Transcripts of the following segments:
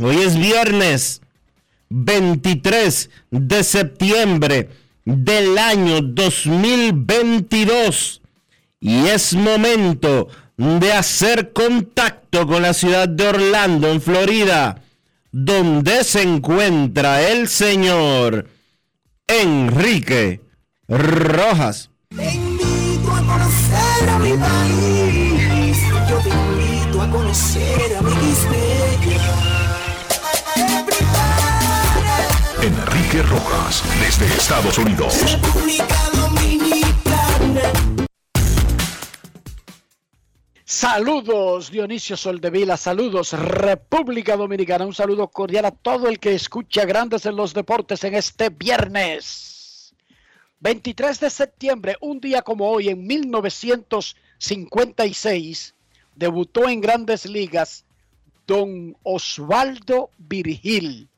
Hoy es viernes 23 de septiembre del año 2022 y es momento de hacer contacto con la ciudad de Orlando, en Florida, donde se encuentra el señor Enrique Rojas. A conocer a mi país. Yo te invito a conocer a mi Rojas, desde Estados Unidos. Saludos Dionisio Soldevila, saludos República Dominicana, un saludo cordial a todo el que escucha Grandes en los Deportes en este viernes. 23 de septiembre, un día como hoy, en 1956, debutó en Grandes Ligas don Osvaldo Virgil,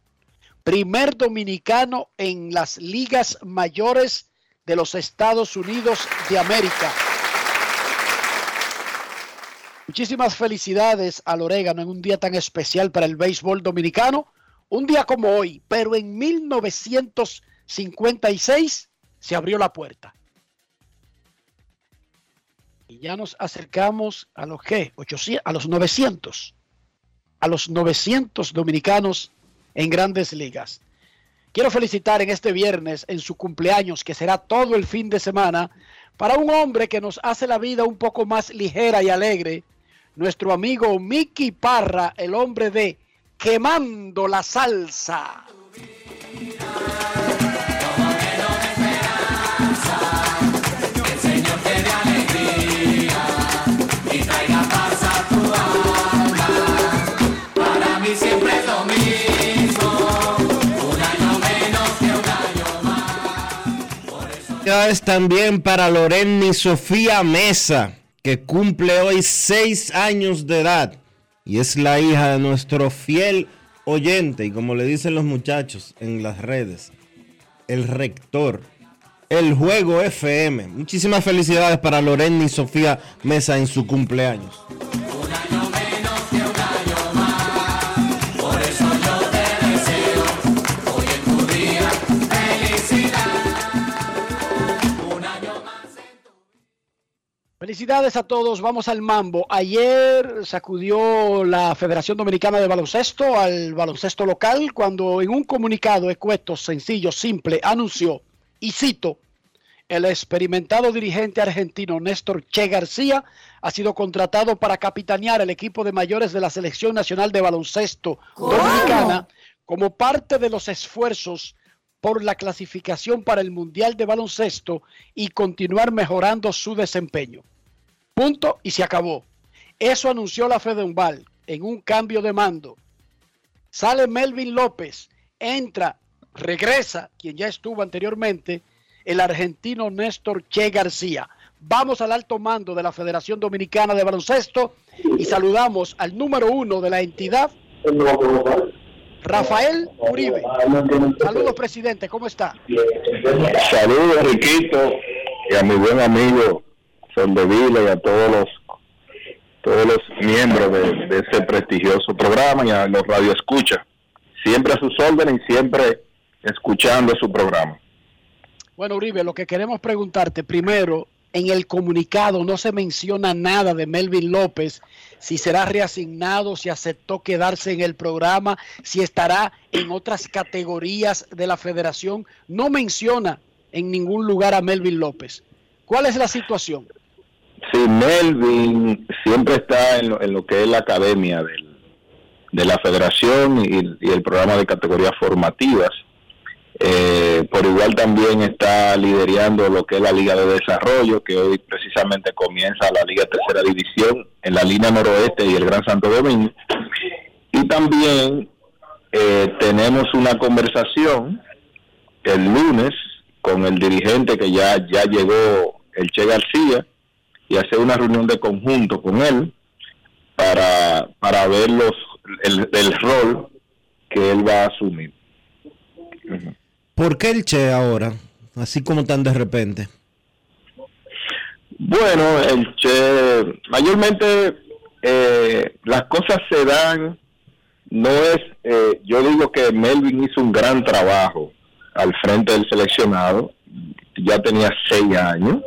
primer dominicano en las ligas mayores de los Estados Unidos de América. Muchísimas felicidades al Orégano en un día tan especial para el béisbol dominicano. Un día como hoy, pero en 1956 se abrió la puerta. Y ya nos acercamos a los. 800, a los 900. A los 900 dominicanos en grandes ligas. Quiero felicitar en este viernes, en su cumpleaños, que será todo el fin de semana, para un hombre que nos hace la vida un poco más ligera y alegre, nuestro amigo Mickey Parra, el hombre de Quemando la Salsa. Felicidades también para Lorenny Sofía Mesa, que cumple hoy seis años de edad y es la hija de nuestro fiel oyente y como le dicen los muchachos en las redes, el rector, el juego FM. Muchísimas felicidades para Lorenny Sofía Mesa en su cumpleaños. Felicidades a todos, vamos al mambo. Ayer sacudió la Federación Dominicana de Baloncesto al baloncesto local cuando en un comunicado escueto, sencillo, simple, anunció, y cito, el experimentado dirigente argentino Néstor Che García ha sido contratado para capitanear el equipo de mayores de la Selección Nacional de Baloncesto Dominicana como parte de los esfuerzos por la clasificación para el Mundial de Baloncesto y continuar mejorando su desempeño. Punto y se acabó. Eso anunció la Fedenval en un cambio de mando. Sale Melvin López, entra, regresa, quien ya estuvo anteriormente, el argentino Néstor Che García. Vamos al alto mando de la Federación Dominicana de Baloncesto y saludamos al número uno de la entidad, Rafael Uribe. Saludos, presidente, ¿cómo está? Saludos, Riquito, y a mi buen amigo Soldevila y a todos los todos los miembros de, de ese prestigioso programa y a los radioescuchas. Siempre a sus órdenes y siempre escuchando su programa. Bueno, Uribe, lo que queremos preguntarte primero, en el comunicado no se menciona nada de Melvin López, si será reasignado, si aceptó quedarse en el programa, si estará en otras categorías de la federación. No menciona en ningún lugar a Melvin López. ¿Cuál es la situación? Sí, Melvin siempre está en lo, en lo que es la academia de la federación y el programa de categorías formativas. Eh, por igual también está liderando lo que es la Liga de Desarrollo, que hoy precisamente comienza la Liga Tercera División en la línea noroeste y el Gran Santo Domingo. Y también eh, tenemos una conversación el lunes con el dirigente que ya, ya llegó, el Che García, y hacer una reunión de conjunto con él para, para ver los, el, el rol que él va a asumir. ¿Por qué el Che ahora? Así como tan de repente. Bueno, el Che, mayormente eh, las cosas se dan, no es, eh, yo digo que Melvin hizo un gran trabajo al frente del seleccionado, ya tenía seis años,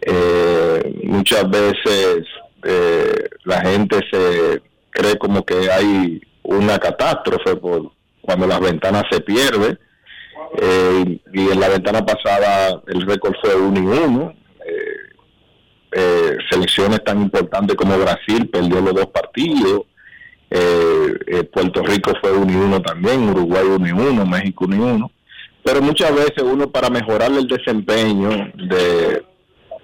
eh, muchas veces eh, la gente se cree como que hay una catástrofe por cuando las ventanas se pierden, eh, y en la ventana pasada el récord fue uno y uno. Eh, eh, selecciones tan importantes como Brasil perdió los dos partidos. Eh, eh, Puerto Rico fue uno y uno también, Uruguay uno y uno, México uno y uno. Pero muchas veces uno para mejorar el desempeño de,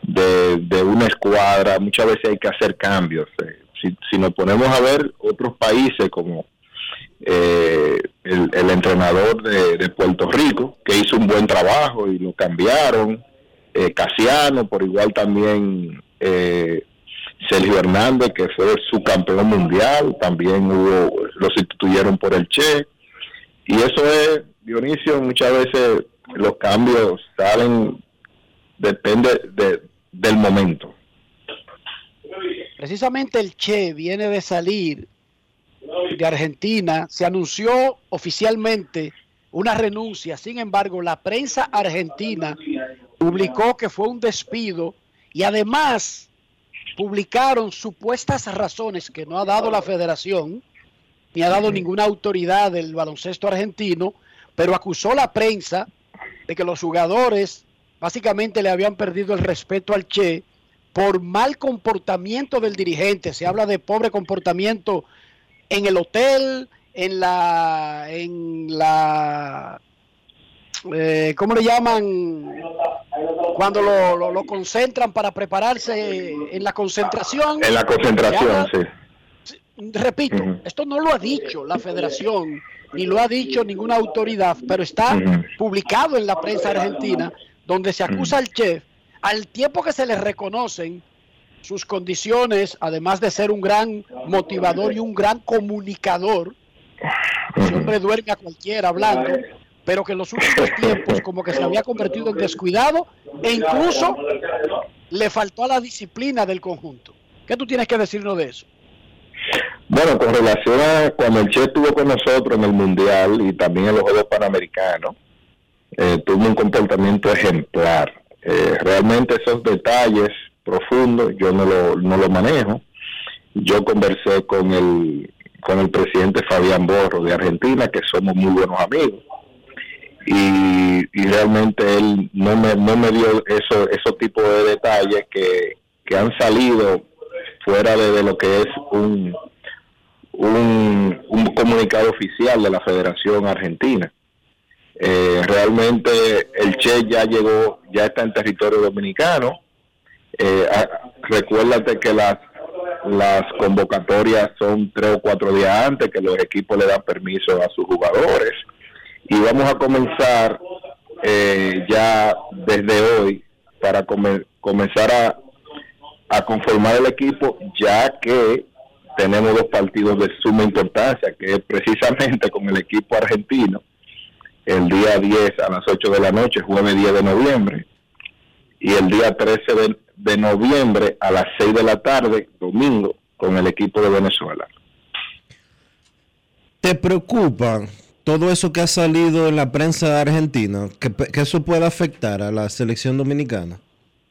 de, de una escuadra, muchas veces hay que hacer cambios. Si, si nos ponemos a ver otros países como eh, el, el entrenador de, Puerto Rico, que hizo un buen trabajo y lo cambiaron. Eh, Casiano, por igual también eh, Sergio Hernández, que fue su campeón mundial, también hubo, lo sustituyeron por el Che. Y eso es, Dionisio, muchas veces los cambios salen, depende de, del momento. Precisamente el Che viene de salir de Argentina, se anunció oficialmente una renuncia, sin embargo la prensa argentina publicó que fue un despido y además publicaron supuestas razones que no ha dado la federación, ni ha dado ninguna autoridad del baloncesto argentino, pero acusó la prensa de que los jugadores básicamente le habían perdido el respeto al Che por mal comportamiento del dirigente. Se habla de pobre comportamiento en el hotel, en la, en la, eh, ¿cómo le llaman? Cuando lo, lo- lo concentran para prepararse en la concentración. En la concentración, sí. Repito, esto no lo ha dicho la federación, ni lo ha dicho ninguna autoridad, pero está publicado en la prensa argentina, donde se acusa al chef, al tiempo que se le reconocen sus condiciones, además de ser un gran motivador y un gran comunicador, hombre duerme a cualquiera hablando, pero que en los últimos tiempos como que se había convertido en descuidado e incluso le faltó a la disciplina del conjunto. ¿Qué tú tienes que decirnos de eso? Bueno, con relación a cuando el Che estuvo con nosotros en el Mundial y también en los Juegos Panamericanos, eh, tuvo un comportamiento ejemplar. Eh, realmente esos detalles profundos yo no lo, no lo manejo. Yo conversé con el, con el presidente Fabián Borro de Argentina, que somos muy buenos amigos. Y, y realmente él no me, no me dio eso, esos tipos de detalles que, que han salido fuera de, lo que es un, un, un comunicado oficial de la Federación Argentina. Eh, realmente el Che ya llegó, ya está en territorio dominicano. Eh, a- recuérdate que las las convocatorias son tres o cuatro días antes que los equipos le dan permiso a sus jugadores. Y vamos a comenzar eh, ya desde hoy para come- comenzar a, a conformar el equipo ya que tenemos dos partidos de suma importancia que es precisamente con el equipo argentino el día 10 a las 8 de la noche, jueves 10 de noviembre y el día 13 de, de noviembre a las 6 de la tarde, domingo, con el equipo de Venezuela. ¿Te preocupa todo eso que ha salido en la prensa de Argentina? ¿Que, eso pueda afectar a la selección dominicana?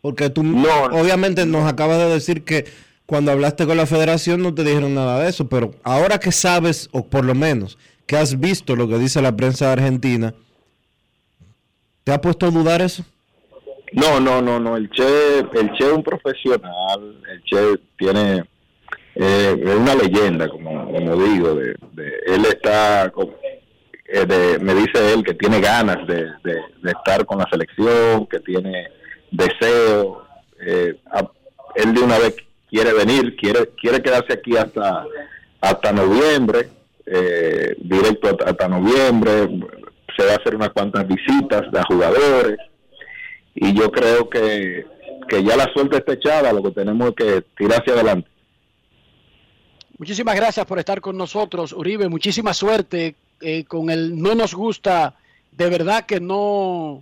Porque tú No. obviamente nos acabas de decir que cuando hablaste con la federación no te dijeron nada de eso, pero ahora que sabes, o por lo menos que has visto lo que dice la prensa de Argentina, ¿te ha puesto a dudar eso? No, no, no, no, el Che, el Che es un profesional, el Che tiene, eh, es una leyenda, como, digo, de, él está, eh, de- me dice él que tiene ganas de, de- estar con la selección, que tiene deseo, eh, él de una vez quiere venir, quiere quiere quedarse aquí hasta hasta noviembre, eh, directo hasta, hasta noviembre, se va a hacer unas cuantas visitas de jugadores y yo creo que, que ya la suerte está echada, lo que tenemos es que tirar hacia adelante. Muchísimas gracias por estar con nosotros, Uribe. Muchísima suerte eh, con el no nos gusta. De verdad que no.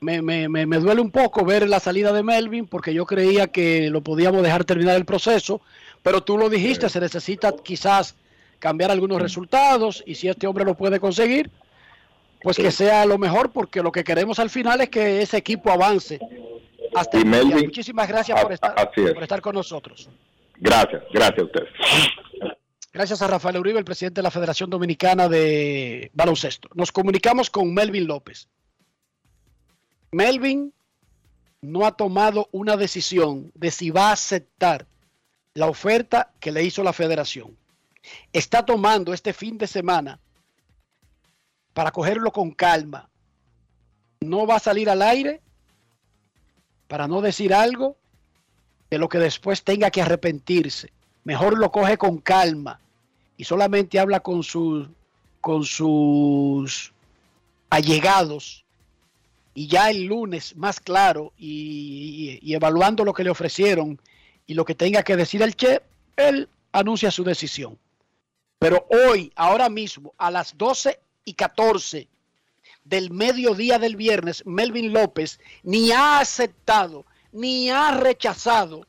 Me, me, me, me duele un poco ver la salida de Melvin porque yo creía que lo podíamos dejar terminar el proceso, pero tú lo dijiste, se necesita quizás cambiar algunos resultados y si este hombre lo puede conseguir, pues que sea lo mejor porque lo que queremos al final es que ese equipo avance hasta Y. Melvin- Muchísimas gracias por estar, es. por estar con nosotros. Gracias, gracias a ustedes. Gracias a Rafael Uribe, el presidente de la Federación Dominicana de Baloncesto. Nos comunicamos con Melvin López. Melvin no ha tomado una decisión de si va a aceptar la oferta que le hizo la federación. Está tomando este fin de semana para cogerlo con calma. No va a salir al aire para no decir algo de lo que después tenga que arrepentirse. Mejor lo coge con calma y solamente habla con sus con sus allegados y ya el lunes más claro y, y- evaluando lo que le ofrecieron y lo que tenga que decir el Che, él anuncia su decisión. Pero hoy, ahora mismo, a las 12 y 14 del mediodía del viernes, Melvin López ni ha aceptado ni ha rechazado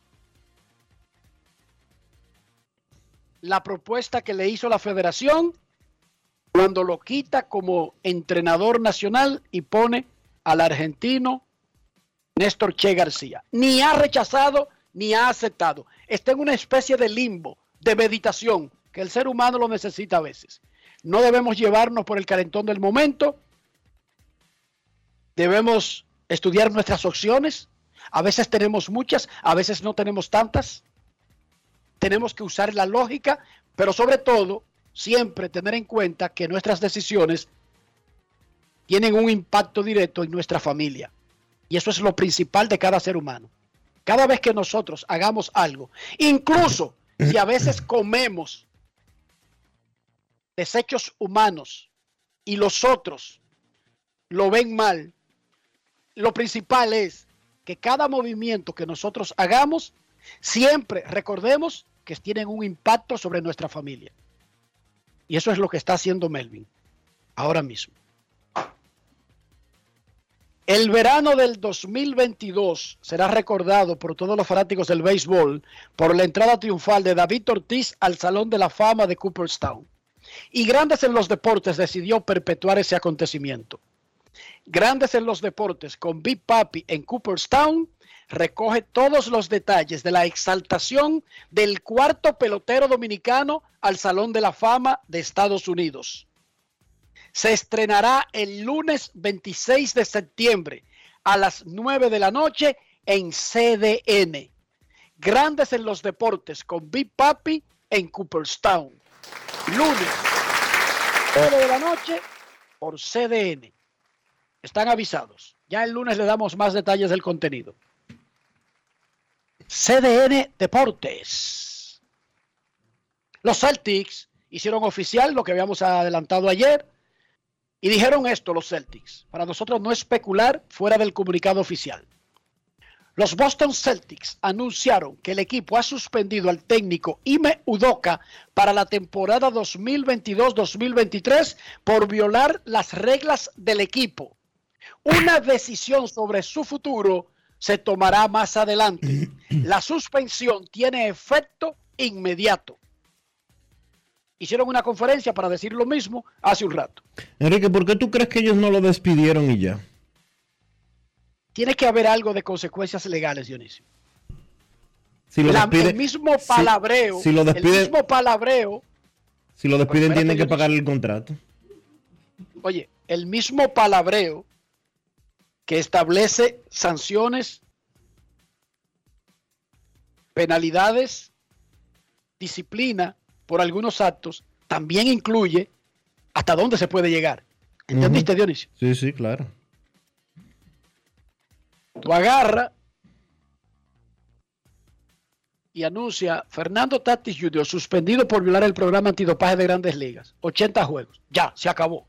la propuesta que le hizo la federación cuando lo quita como entrenador nacional y pone al argentino Néstor Che García. Ni ha rechazado ni ha aceptado. Está en una especie de limbo, de meditación, que el ser humano lo necesita a veces. No debemos llevarnos por el calentón del momento. Debemos estudiar nuestras opciones. A veces tenemos muchas, a veces no tenemos tantas tenemos que usar la lógica, pero sobre todo siempre tener en cuenta que nuestras decisiones tienen un impacto directo en nuestra familia. Y eso es lo principal de cada ser humano. Cada vez que nosotros hagamos algo, incluso si a veces comemos desechos humanos y los otros lo ven mal, lo principal es que cada movimiento que nosotros hagamos siempre recordemos que tienen un impacto sobre nuestra familia. Y eso es lo que está haciendo Melvin ahora mismo. El verano del 2022 será recordado por todos los fanáticos del béisbol por la entrada triunfal de David Ortiz al Salón de la Fama de Cooperstown. Y Grandes en los Deportes decidió perpetuar ese acontecimiento. Grandes en los Deportes con Big Papi en Cooperstown recoge todos los detalles de la exaltación del cuarto pelotero dominicano al Salón de la Fama de Estados Unidos. Se estrenará el lunes 26 de septiembre a las 9 de la noche en CDN. Grandes en los deportes con Big Papi en Cooperstown. Lunes 9 de la noche por CDN. Están avisados. Ya el lunes le damos más detalles del contenido. CDN Deportes. Los Celtics hicieron oficial lo que habíamos adelantado ayer y dijeron esto los Celtics. Para nosotros no especular fuera del comunicado oficial. Los Boston Celtics anunciaron que el equipo ha suspendido al técnico Ime Udoka para la temporada 2022-2023 por violar las reglas del equipo. Una decisión sobre su futuro se tomará más adelante. La suspensión tiene efecto inmediato. Hicieron una conferencia para decir lo mismo hace un rato. Enrique, ¿por qué tú crees que ellos no lo despidieron y ya? Tiene que haber algo de consecuencias legales, Dionisio. Si lo La- el mismo palabreo, si, si lo el despiden, mismo palabreo, si lo despiden espérate, tienen que pagar el contrato. oye, el mismo palabreo que establece sanciones, penalidades, disciplina por algunos actos, también incluye hasta dónde se puede llegar. ¿Entendiste, Dionisio? Sí, sí, claro. Tú agarra y anuncia Fernando Tatis Jr. suspendido por violar el programa antidopaje de grandes ligas. 80 juegos. Ya, se acabó.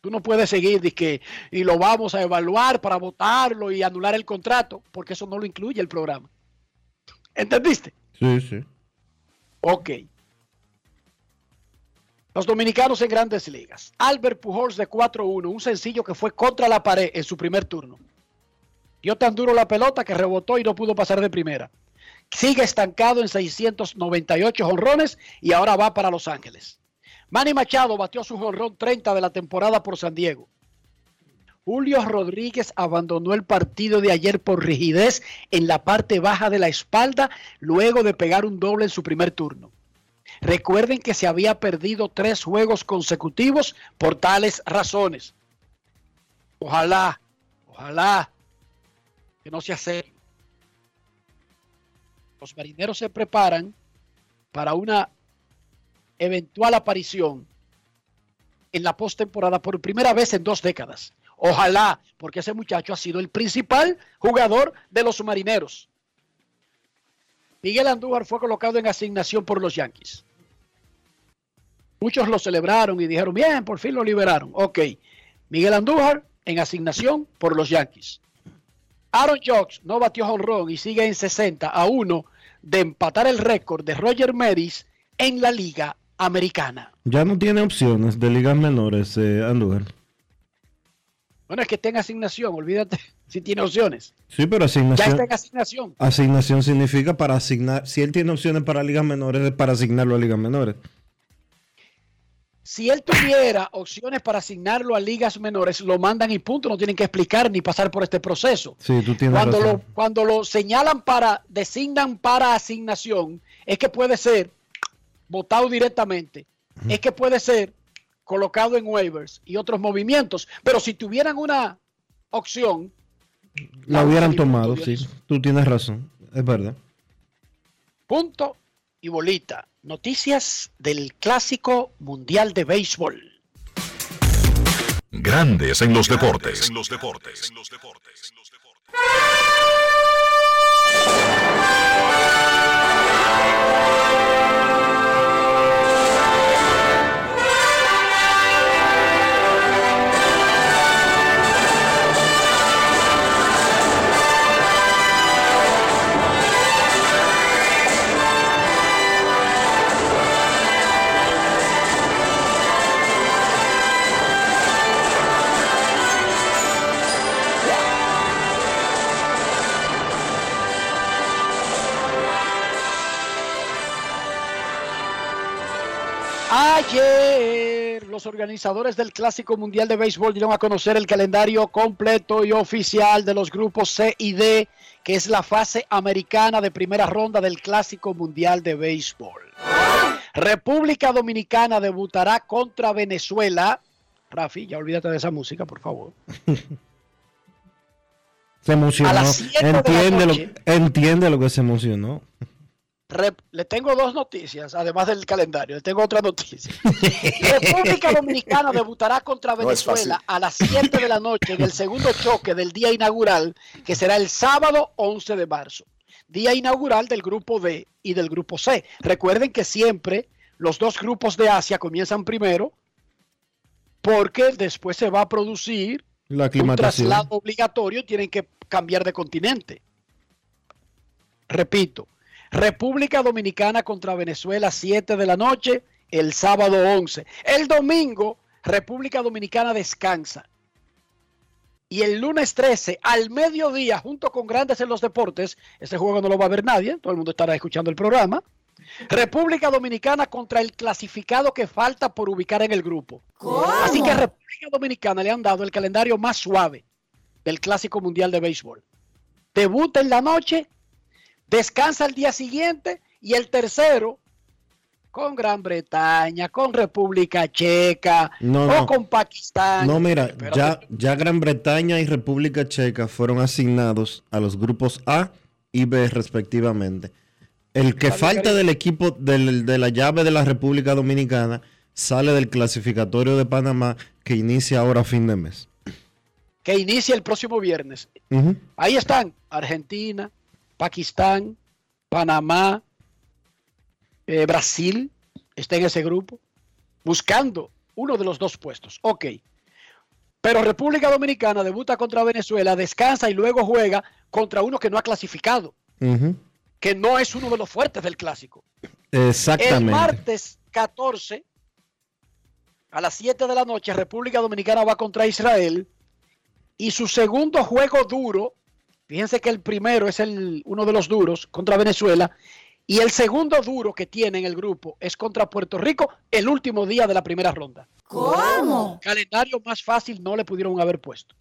Tú no puedes seguir dizque, y lo vamos a evaluar para votarlo y anular el contrato, porque eso no lo incluye el programa. ¿Entendiste? Sí, sí. Ok. Los dominicanos en grandes ligas. Albert Pujols de 4-1, un sencillo que fue contra la pared en su primer turno. Dio tan duro la pelota que rebotó y no pudo pasar de primera. Sigue estancado en 698 jonrones y ahora va para Los Ángeles. Manny Machado batió su jonrón 30 de la temporada por San Diego. Julio Rodríguez abandonó el partido de ayer por rigidez en la parte baja de la espalda luego de pegar un doble en su primer turno. Recuerden que se había perdido tres juegos consecutivos por tales razones. Ojalá, ojalá que no sea serio. Los marineros se preparan para una eventual aparición en la postemporada por primera vez en dos décadas. Ojalá, porque ese muchacho ha sido el principal jugador de los marineros. Miguel Andújar fue colocado en asignación por los Yankees. Muchos lo celebraron y dijeron, bien, por fin lo liberaron. Ok, Miguel Andújar en asignación por los Yankees. Aaron Jocks no batió jonrón y sigue en 60 a 1 de empatar el récord de Roger Maris en la Liga Americana. Ya no tiene opciones de ligas menores, eh, Andújar. Bueno, es que en asignación, olvídate si tiene opciones. Sí, pero Ya asignación. está en asignación. Asignación significa para asignar. Si él tiene opciones para ligas menores, es para asignarlo a ligas menores. Si él tuviera opciones para asignarlo a ligas menores, lo mandan y punto, no tienen que explicar ni pasar por este proceso. Sí, tú tienes Cuando lo, razón. cuando lo señalan para, designan para asignación, es que puede ser votado directamente, es que puede ser colocado en waivers y otros movimientos. Pero si tuvieran una opción, La hubieran tomado, sí. Tú tienes razón. Es verdad. punto y bolita. Noticias del Clásico Mundial de Béisbol. Grandes en los deportes. En los deportes. Ayer los organizadores del Clásico Mundial de Béisbol dieron a conocer el calendario completo y oficial de los grupos C y D, que es la fase americana de primera ronda del Clásico Mundial de Béisbol. República Dominicana debutará contra Venezuela. Rafi, ya olvídate de esa música, por favor. Se emocionó. Entiende lo, entiende lo que se emocionó. Rep- le tengo dos noticias, además del calendario. Le tengo otra noticia. República Dominicana debutará contra Venezuela a las 7 de la noche en el segundo choque del día inaugural, que será el sábado 11 de marzo. Día inaugural del grupo D y del grupo C. Recuerden que siempre los dos grupos de Asia comienzan primero, porque después se va a producir La un traslado obligatorio, tienen que cambiar de continente. Repito, República Dominicana contra Venezuela, 7 de la noche, el sábado 11. El domingo, República Dominicana descansa. Y el lunes 13, al mediodía, junto con Grandes en los Deportes, ese juego no lo va a ver nadie, todo el mundo estará escuchando el programa. República Dominicana contra el clasificado que falta por ubicar en el grupo. Así que a República Dominicana le han dado el calendario más suave del Clásico Mundial de Béisbol. Debuta en la noche, descansa el día siguiente y el tercero con Gran Bretaña, con República Checa No, o no. con Pakistán. No, mira, ya, ya Gran Bretaña y República Checa fueron asignados a los grupos A y B respectivamente. El que falta del equipo del- de la llave de la República Dominicana sale del clasificatorio de Panamá que inicia ahora a fin de mes. que inicia el próximo viernes. Ahí están Argentina, Pakistán, Panamá, eh, Brasil, está en ese grupo, buscando uno de los dos puestos. Ok. Pero República Dominicana debuta contra Venezuela, descansa y luego juega contra uno que no ha clasificado, que no es uno de los fuertes del clásico. Exactamente. El martes 14 a las 7 de la noche, República Dominicana va contra Israel y su segundo juego duro, fíjense que el primero es el, uno de los duros contra Venezuela y el segundo duro que tiene en el grupo es contra Puerto Rico el último día de la primera ronda. ¿Cómo? Calendario más fácil no le pudieron haber puesto.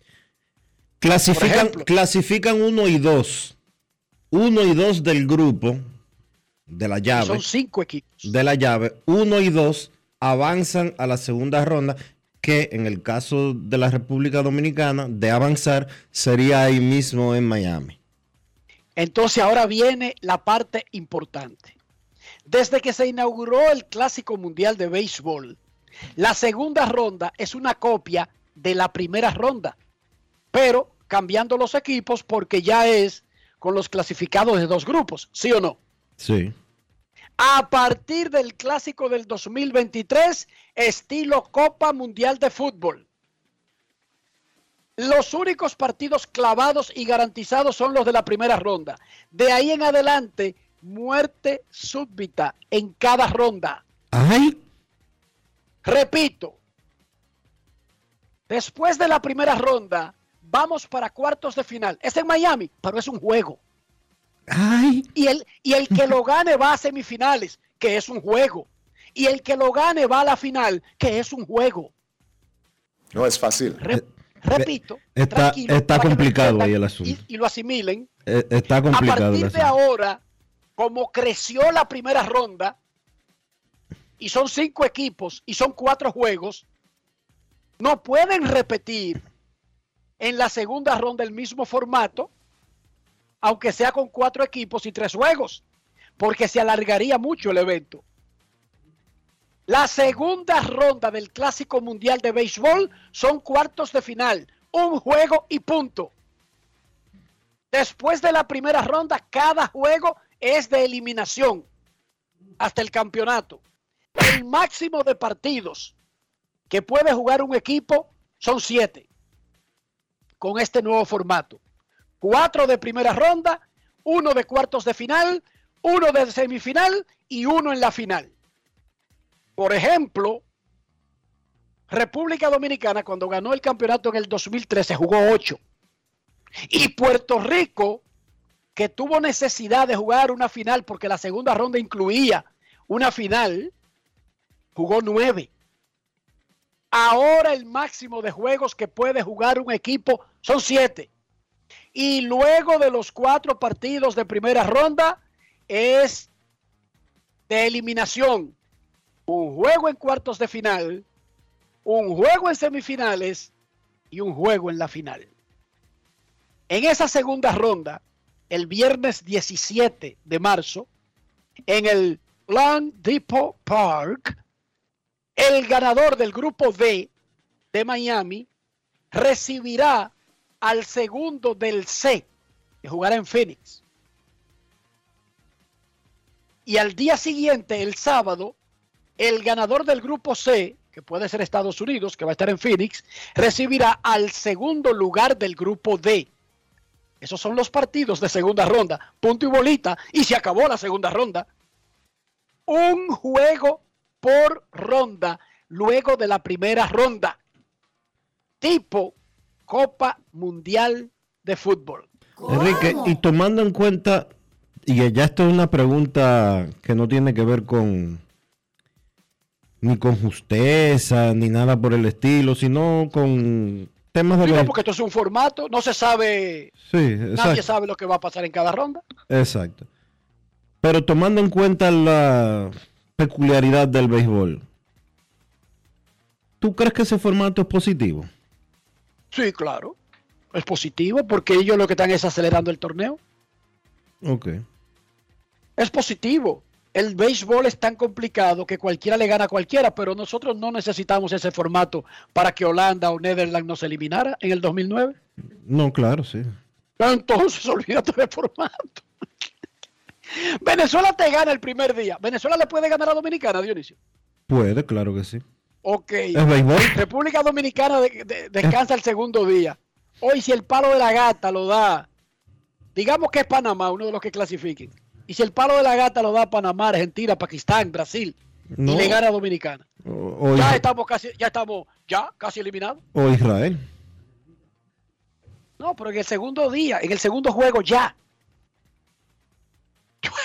Clasifican, Por ejemplo. clasifican uno y dos. Uno y dos del grupo de la llave. Son cinco equipos. de la llave, uno y dos avanzan a la segunda ronda, que en el caso de la República Dominicana, de avanzar, sería ahí mismo en Miami. Entonces ahora viene la parte importante. Desde que se inauguró el Clásico Mundial de Béisbol, la segunda ronda es una copia de la primera ronda, pero cambiando los equipos porque ya es con los clasificados de dos grupos, ¿sí o no? Sí. A partir del Clásico del 2023, estilo Copa Mundial de Fútbol. Los únicos partidos clavados y garantizados son los de la primera ronda. De ahí en adelante, muerte súbita en cada ronda. ¡Ay! Repito, después de la primera ronda, vamos para cuartos de final. Es en Miami, pero es un juego. ¡Ay! Y el, y el que lo gane va a semifinales, que es un juego. Y el que lo gane va a la final, que es un juego. No es fácil. Re- Eh, repito, está- tranquilo, está me complicado ahí el asunto. Y, y lo asimilen. Eh, Está A complicado. partir el de ahora, como creció la primera ronda, y son cinco equipos y son cuatro juegos, no pueden repetir en la segunda ronda el mismo formato, aunque sea con cuatro equipos y tres juegos, porque se alargaría mucho el evento. La segunda ronda del Clásico Mundial de Béisbol son cuartos de final, un juego y punto. Después de la primera ronda, cada juego es de eliminación hasta el campeonato. El máximo de partidos que puede jugar un equipo son siete con este nuevo formato. Cuatro de primera ronda, uno de cuartos de final, uno de semifinal y uno en la final. Por ejemplo, República Dominicana cuando ganó el campeonato en el 2013 jugó ocho. Y Puerto Rico, que tuvo necesidad de jugar una final porque la segunda ronda incluía una final, jugó nueve. Ahora el máximo de juegos que puede jugar un equipo son siete. Y luego de los cuatro partidos de primera ronda es de eliminación. Un juego en cuartos de final, un juego en semifinales y un juego en la final. En esa segunda ronda, el viernes 17 de marzo, en el Long Depot Park, el ganador del grupo D de Miami recibirá al segundo del C, que jugará en Phoenix. Y al día siguiente, el sábado, el ganador del grupo C, que puede ser Estados Unidos, que va a estar en Phoenix, recibirá al segundo lugar del grupo D. Esos son los partidos de segunda ronda. Punto y bolita. Y se acabó la segunda ronda. Un juego por ronda luego de la primera ronda. Tipo Copa Mundial de Fútbol. Enrique, y tomando en cuenta, y ya esto es una pregunta que no tiene que ver con ni con justeza, ni nada por el estilo, sino con temas de... Digo, los- porque esto es un formato, no se sabe, Sí, nadie sabe lo que va a pasar en cada ronda. Exacto. Pero tomando en cuenta la peculiaridad del béisbol, ¿tú crees que ese formato es positivo? Sí, claro. Es positivo porque ellos lo que están es acelerando el torneo. Ok. Es positivo. El béisbol es tan complicado que cualquiera le gana a cualquiera, pero nosotros no necesitamos ese formato para que Holanda o Netherlands nos eliminara en el 2009. No, claro, sí. Entonces, olvídate del formato. Venezuela te gana el primer día. ¿Venezuela le puede ganar a Dominicana, Dionisio? Puede, claro que sí. Ok. República Dominicana de- de- descansa el segundo día. Hoy, si el palo de la gata lo da, digamos que es Panamá, uno de los que clasifiquen. Y si el palo de la gata lo da Panamá, Argentina, Pakistán, Brasil, No. y le gana a Dominicana. O, Ya estamos casi, ya estamos, ya casi eliminados. o Israel. No, pero en el segundo día, en el segundo juego ya.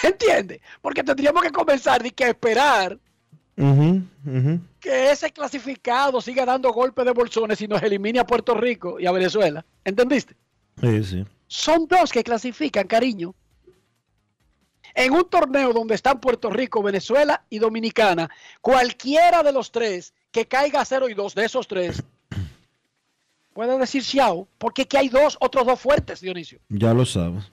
¿Entiendes? Porque tendríamos que comenzar y que esperar Que ese clasificado siga dando golpes de bolsones y nos elimine a Puerto Rico y a Venezuela. ¿Entendiste? Sí, sí. Son dos que clasifican, cariño. En un torneo donde están Puerto Rico, Venezuela y Dominicana, cualquiera de los tres que caiga a 0 y 2 de esos tres puede decir Xiao, porque aquí hay dos, otros dos fuertes, Dionisio. Ya lo sabes.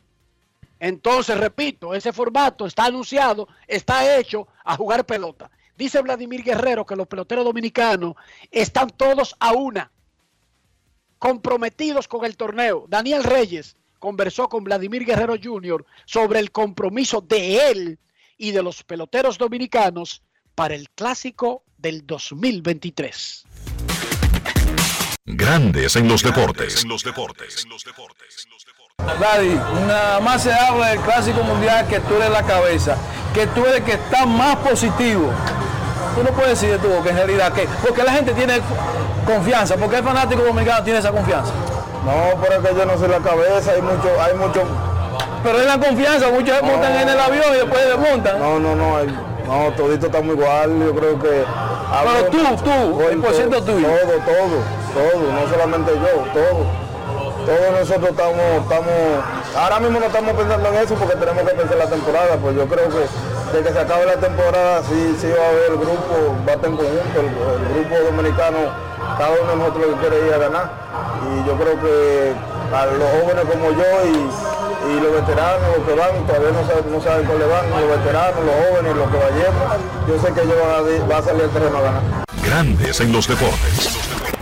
Entonces, repito, ese formato está anunciado, está hecho a jugar pelota. Dice Vladimir Guerrero que los peloteros dominicanos están todos a una, comprometidos con el torneo. Daniel Reyes conversó con Vladimir Guerrero Jr. sobre el compromiso de él y de los peloteros dominicanos para el clásico del 2023. Grandes en los deportes. En los deportes. Daddy, nada más se habla del clásico mundial que tú eres la cabeza, que tú eres el que está más positivo. Tú no puedes decir de tu boca en realidad que, porque la gente tiene confianza, porque el fanático dominicano tiene esa confianza. No, pero es que yo no soy la cabeza, hay mucho, hay mucho. Pero es la confianza, muchos se montan en el avión y después desmontan. No, no, no, hay- no, todito estamos igual, yo creo que. Pero tú, tú, el por ciento tuyo. Todo, todo, todo, no solamente yo, todo. Todos nosotros estamos, estamos, ahora mismo no estamos pensando en eso porque tenemos que pensar la temporada, pues yo creo que de que se acabe la temporada sí, sí va a haber el grupo, va a estar en conjunto, el, grupo dominicano, cada uno de nosotros quiere ir a ganar. Y yo creo que a los jóvenes como yo y, y los veteranos, los que van, todavía no saben, no saben cuáles van, los veteranos, los jóvenes, los que vayamos, yo sé que ellos van a, salir el terreno a ganar. Grandes en los deportes.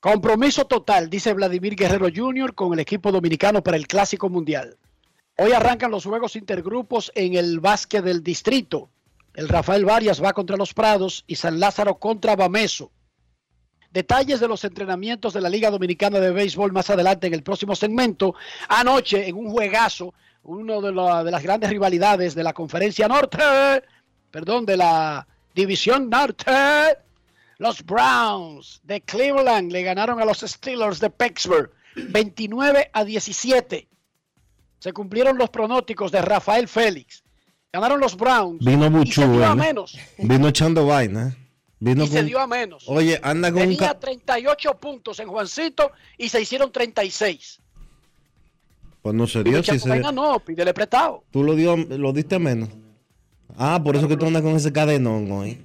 Compromiso total, dice Vladimir Guerrero Jr. con el equipo dominicano para el Clásico Mundial. Hoy arrancan los juegos intergrupos en el básquet del distrito. El Rafael Varias va contra los Prados y San Lázaro contra Bameso. Detalles de los entrenamientos de la Liga Dominicana de Béisbol más adelante en el próximo segmento. Anoche, en un juegazo, uno de, la- de las grandes rivalidades de la Conferencia Norte, perdón, de la División Norte, los Browns de Cleveland le ganaron a los Steelers de Pittsburgh 29 a 17. Se cumplieron los pronósticos de Rafael Félix. Ganaron los Browns Vino Buchu, dio a ¿eh? menos. Vino echando vaina. ¿eh? Vino Y se dio a menos. Oye, anda con Tenía ca- 38 puntos en Juancito y se hicieron 36. Pues no se dio, Chapo, se venga, no, pídele prestado. Tú lo, dio, lo diste menos. Ah, por eso que tú andas con ese cadenón hoy.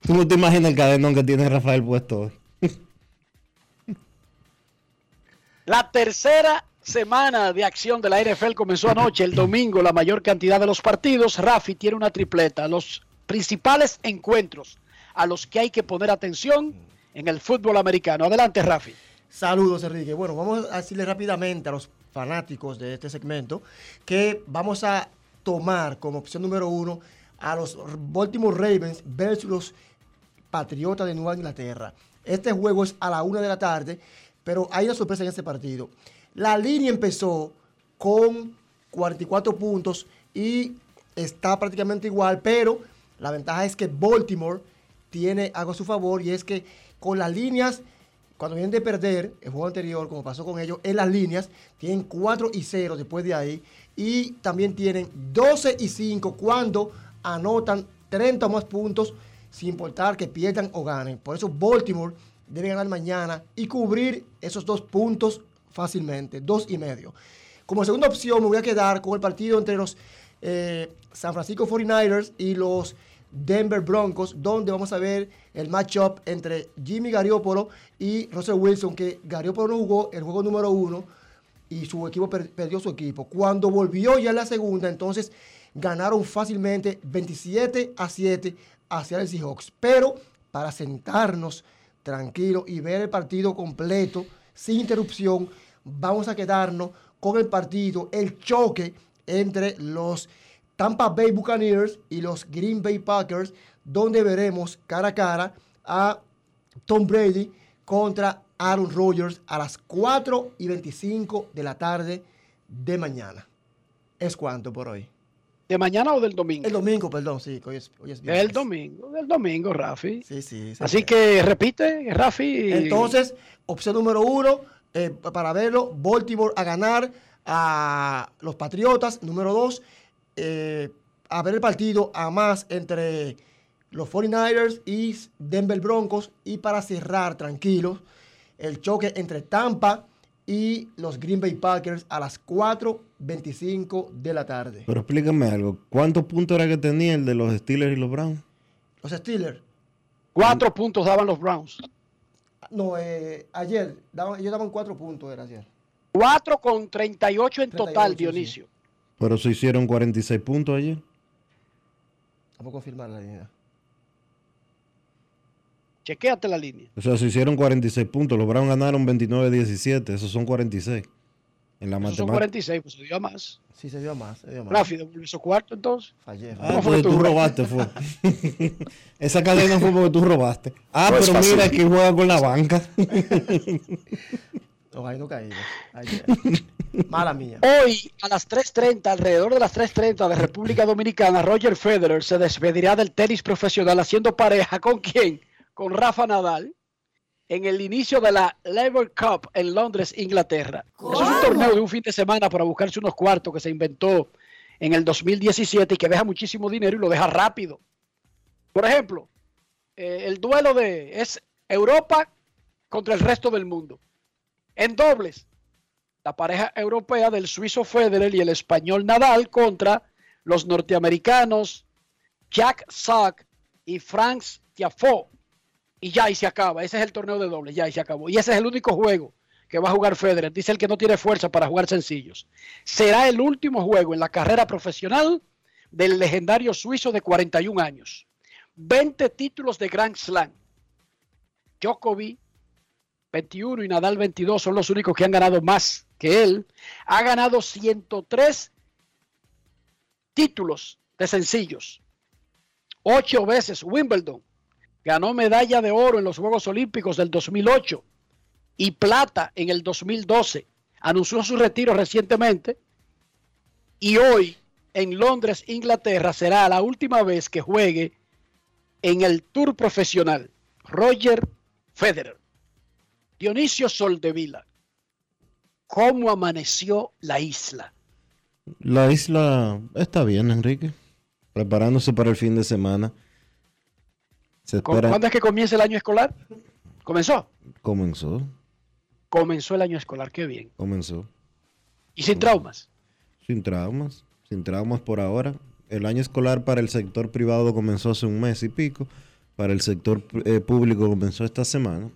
Tú no te imaginas el cadenón que tiene Rafael puesto hoy. La tercera semana de acción de la NFL comenzó anoche, el domingo, la mayor cantidad de los partidos. Rafi tiene una tripleta. Los principales encuentros a los que hay que poner atención en el fútbol americano. Adelante, Rafi. Saludos, Enrique. Bueno, vamos a decirle rápidamente a los fanáticos de este segmento que vamos a tomar como opción número uno a los Baltimore Ravens versus los Patriotas de Nueva Inglaterra. Este juego es a la una de la tarde, pero hay una sorpresa en este partido. La línea empezó con 44 puntos y está prácticamente igual, pero la ventaja es que Baltimore tiene algo a su favor y es que con las líneas, cuando vienen de perder el juego anterior, como pasó con ellos, en las líneas, tienen 4 y 0 después de ahí y también tienen 12 y 5 cuando anotan 30 o más puntos sin importar que pierdan o ganen. Por eso Baltimore debe ganar mañana y cubrir esos dos puntos fácilmente, dos y medio. Como segunda opción me voy a quedar con el partido entre los eh, San Francisco 49ers y los Denver Broncos, donde vamos a ver el matchup entre Jimmy Gariopolo y Russell Wilson, que Gariopolo no jugó el juego número uno y su equipo perdió su equipo. Cuando volvió ya la segunda, entonces ganaron fácilmente 27 a 7 hacia el Seahawks. Pero para sentarnos tranquilos y ver el partido completo, sin interrupción, vamos a quedarnos con el partido, el choque entre los Tampa Bay Buccaneers y los Green Bay Packers, donde veremos cara a cara a Tom Brady contra Aaron Rodgers a las 4 y 25 de la tarde de mañana. ¿Es cuánto por hoy? ¿De mañana o del domingo? El domingo, perdón, sí, hoy es, hoy El domingo, del domingo, Rafi. Sí, sí. Así que repite, Rafi. Entonces, opción número uno, eh, para verlo, Baltimore a ganar a los Patriotas. Número dos, eh, a ver el partido a más entre los 49ers y Denver Broncos. Y para cerrar, tranquilos, el choque entre Tampa y los Green Bay Packers a las 4.25 de la tarde. Pero explícame algo, ¿cuántos puntos era que tenía el de los Steelers y los Browns? Los Steelers. Cuatro puntos daban los Browns. No, eh, ayer, daban, ellos daban cuatro puntos, era ayer. Cuatro con 38 en total, Dionisio. Pero se hicieron 46 puntos ayer. Vamos a confirmar la línea. Chequéate la línea. O sea, se hicieron 46 puntos. Los Browns ganaron 29-17. Esos son 46. En la Esos son 46, pues se dio a más. Sí, se dio a más. Se dio más. Rápido, esos cuartos entonces. Fallé. Ah, porque tú robaste, fue. Esa cadena fue porque tú robaste. Ah, pero mira que juega con la banca. Ojalá no caído. Mala mía. Hoy a las 3.30, alrededor de las 3.30 de República Dominicana, Roger Federer se despedirá del tenis profesional haciendo pareja con quién? con Rafa Nadal en el inicio de la Labour Cup en Londres, Inglaterra. Eso es un torneo de un fin de semana para buscarse unos cuartos que se inventó en el 2017 y que deja muchísimo dinero y lo deja rápido. Por ejemplo, eh, el duelo de es Europa contra el resto del mundo. En dobles, la pareja europea del suizo Federer y el español Nadal contra los norteamericanos Jack Sock y Franz Tiafoe y ya y se acaba. Ese es el torneo de dobles, ya y se acabó. Y ese es el único juego que va a jugar Federer. Dice el que no tiene fuerza para jugar sencillos. Será el último juego en la carrera profesional del legendario suizo de 41 años. 20 títulos de Grand Slam. Djokovic 21 y Nadal 22 son los únicos que han ganado más que él. Ha ganado 103 títulos de sencillos. Ocho veces Wimbledon, ganó medalla de oro en los Juegos Olímpicos del 2008 y plata en el 2012. Anunció su retiro recientemente y hoy en Londres, Inglaterra, será la última vez que juegue en el Tour profesional. Roger Federer. Dionisio Soldevila. ¿Cómo amaneció la isla? La isla está bien, Enrique. Preparándose para el fin de semana. ¿Cuándo es que comienza el año escolar? ¿Comenzó? Comenzó. Comenzó el año escolar, qué bien. Comenzó. ¿Y sin traumas? Sin traumas, sin traumas por ahora. El año escolar para el sector privado comenzó hace un mes y pico. Para el sector eh, público comenzó esta semana.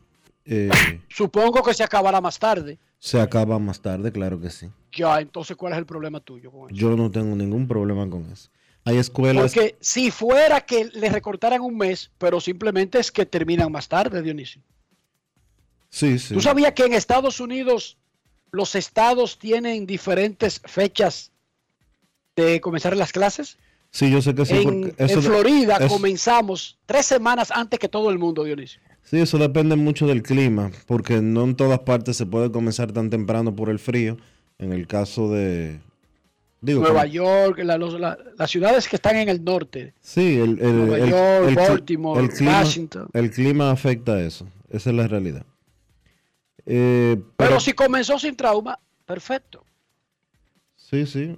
eh, Supongo que se acabará más tarde. se acaba más tarde, claro que sí. Ya, entonces, ¿cuál es el problema tuyo con eso? Yo no tengo ningún problema con eso. Hay escuelas... Porque si fuera que le recortaran un mes, pero simplemente es que terminan más tarde, Dionisio. Sí, sí. ¿Tú sabías que en Estados Unidos los estados tienen diferentes fechas de comenzar las clases? Sí, yo sé que sí. en, eso en Florida es- comenzamos tres semanas antes que todo el mundo, Dionisio. Sí, eso depende mucho del clima, porque no en todas partes se puede comenzar tan temprano por el frío. En el caso de... Digo, Nueva como- York, la- los- la- las ciudades que están en el norte. Sí, el, el, Nueva el- York, el Baltimore, el clima, Washington. el clima afecta a eso. Esa es la realidad. Eh, Pero, pero, si comenzó sin trauma, perfecto. sí, sí.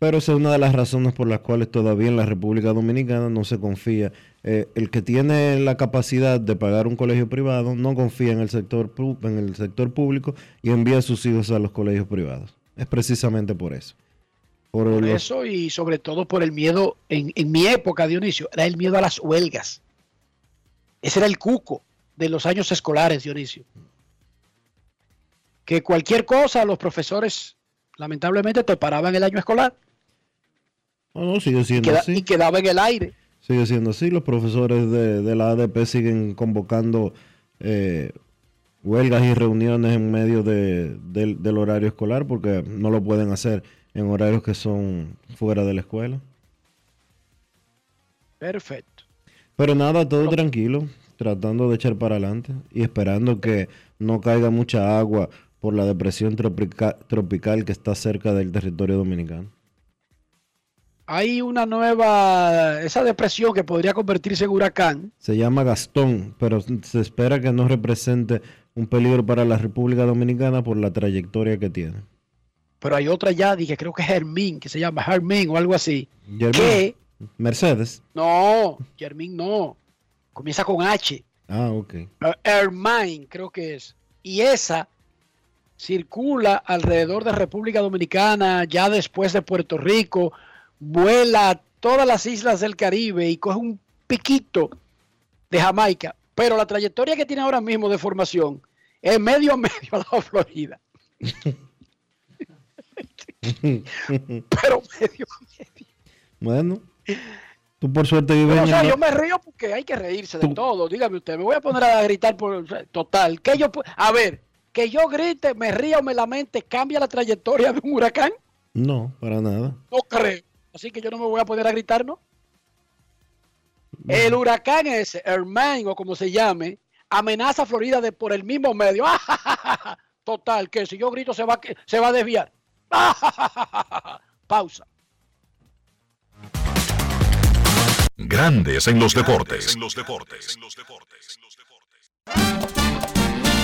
Pero esa es una de las razones por las cuales todavía en la República Dominicana no se confía. Eh, el que tiene la capacidad de pagar un colegio privado no confía en el sector en el sector público y envía a sus hijos a los colegios privados. Es precisamente por eso. Por, Por los- eso y sobre todo por el miedo, en, en mi época, Dionisio, era el miedo a las huelgas. Ese era el cuco de los años escolares, Dionisio. Que cualquier cosa, los profesores lamentablemente te paraban el año escolar No, no, sigue y, siendo queda- así. y quedaba en el aire. Sigue siendo así. Los profesores de, de la ADP siguen convocando eh, huelgas y reuniones en medio de- del horario escolar porque no lo pueden hacer en horarios que son fuera de la escuela. Perfecto. Pero nada, todo tranquilo, tratando de echar para adelante y esperando que no caiga mucha agua por la depresión tropica- tropical que está cerca del territorio dominicano. Hay una nueva, esa depresión que podría convertirse en huracán. Se llama Gastón, pero se espera que no represente un peligro para la República Dominicana por la trayectoria que tiene. Pero hay otra ya, dije, creo que es Hermín, que se llama Hermín o algo así. Germán, Que, Mercedes. no, Hermín no. Comienza con H. Ah, ok. Eh, Hermine, creo que es. Y esa circula alrededor de República Dominicana, ya después de Puerto Rico, vuela a todas las islas del Caribe y coge un piquito de Jamaica. Pero la trayectoria que tiene ahora mismo de formación es medio a medio a la Florida. Pero medio medio. Bueno, tú por suerte vives Pero, o en sea, el- yo me río porque hay que reírse de Tú- todo. Dígame usted, me voy a poner a gritar por total. Que yo, a ver, que yo grite, me ría o me lamente, cambia la trayectoria de un huracán. No, para nada. No creo. Así que yo no me voy a poner a gritar, ¿no? El huracán ese, Hermine o como se llame, amenaza a Florida de por el mismo medio. Total, que si yo grito se va, se va a desviar. Pausa. Grandes en los deportes.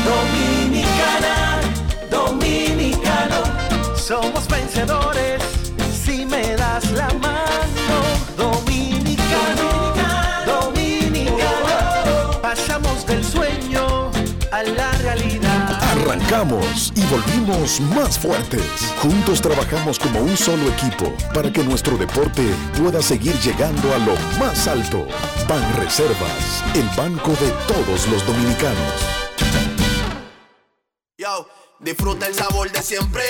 Dominicana, dominicano, somos vencedores si me das la mano. Dominicano, dominicano, pasamos del sueño a la realidad. Arrancamos y volvimos más fuertes. Juntos trabajamos como un solo equipo para que nuestro deporte pueda seguir llegando a lo más alto. Ban Reservas, el banco de todos los dominicanos. Yo, disfruta el sabor de siempre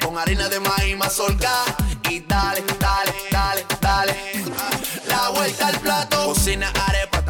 con harina de maíz mazorca y dale, dale, dale, dale. La vuelta al plato, cocina arepa,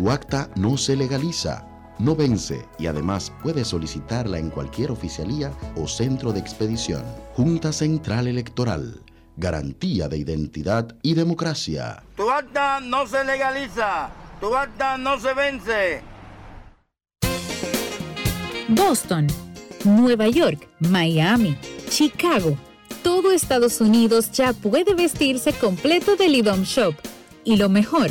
Tu acta no se legaliza. No vence y además puede solicitarla en cualquier oficialía o centro de expedición. Junta Central Electoral. Garantía de identidad y democracia. Tu acta no se legaliza. Tu acta no se vence. Boston, Nueva York, Miami, Chicago. Todo Estados Unidos ya puede vestirse completo del IDOM Shop. Y lo mejor,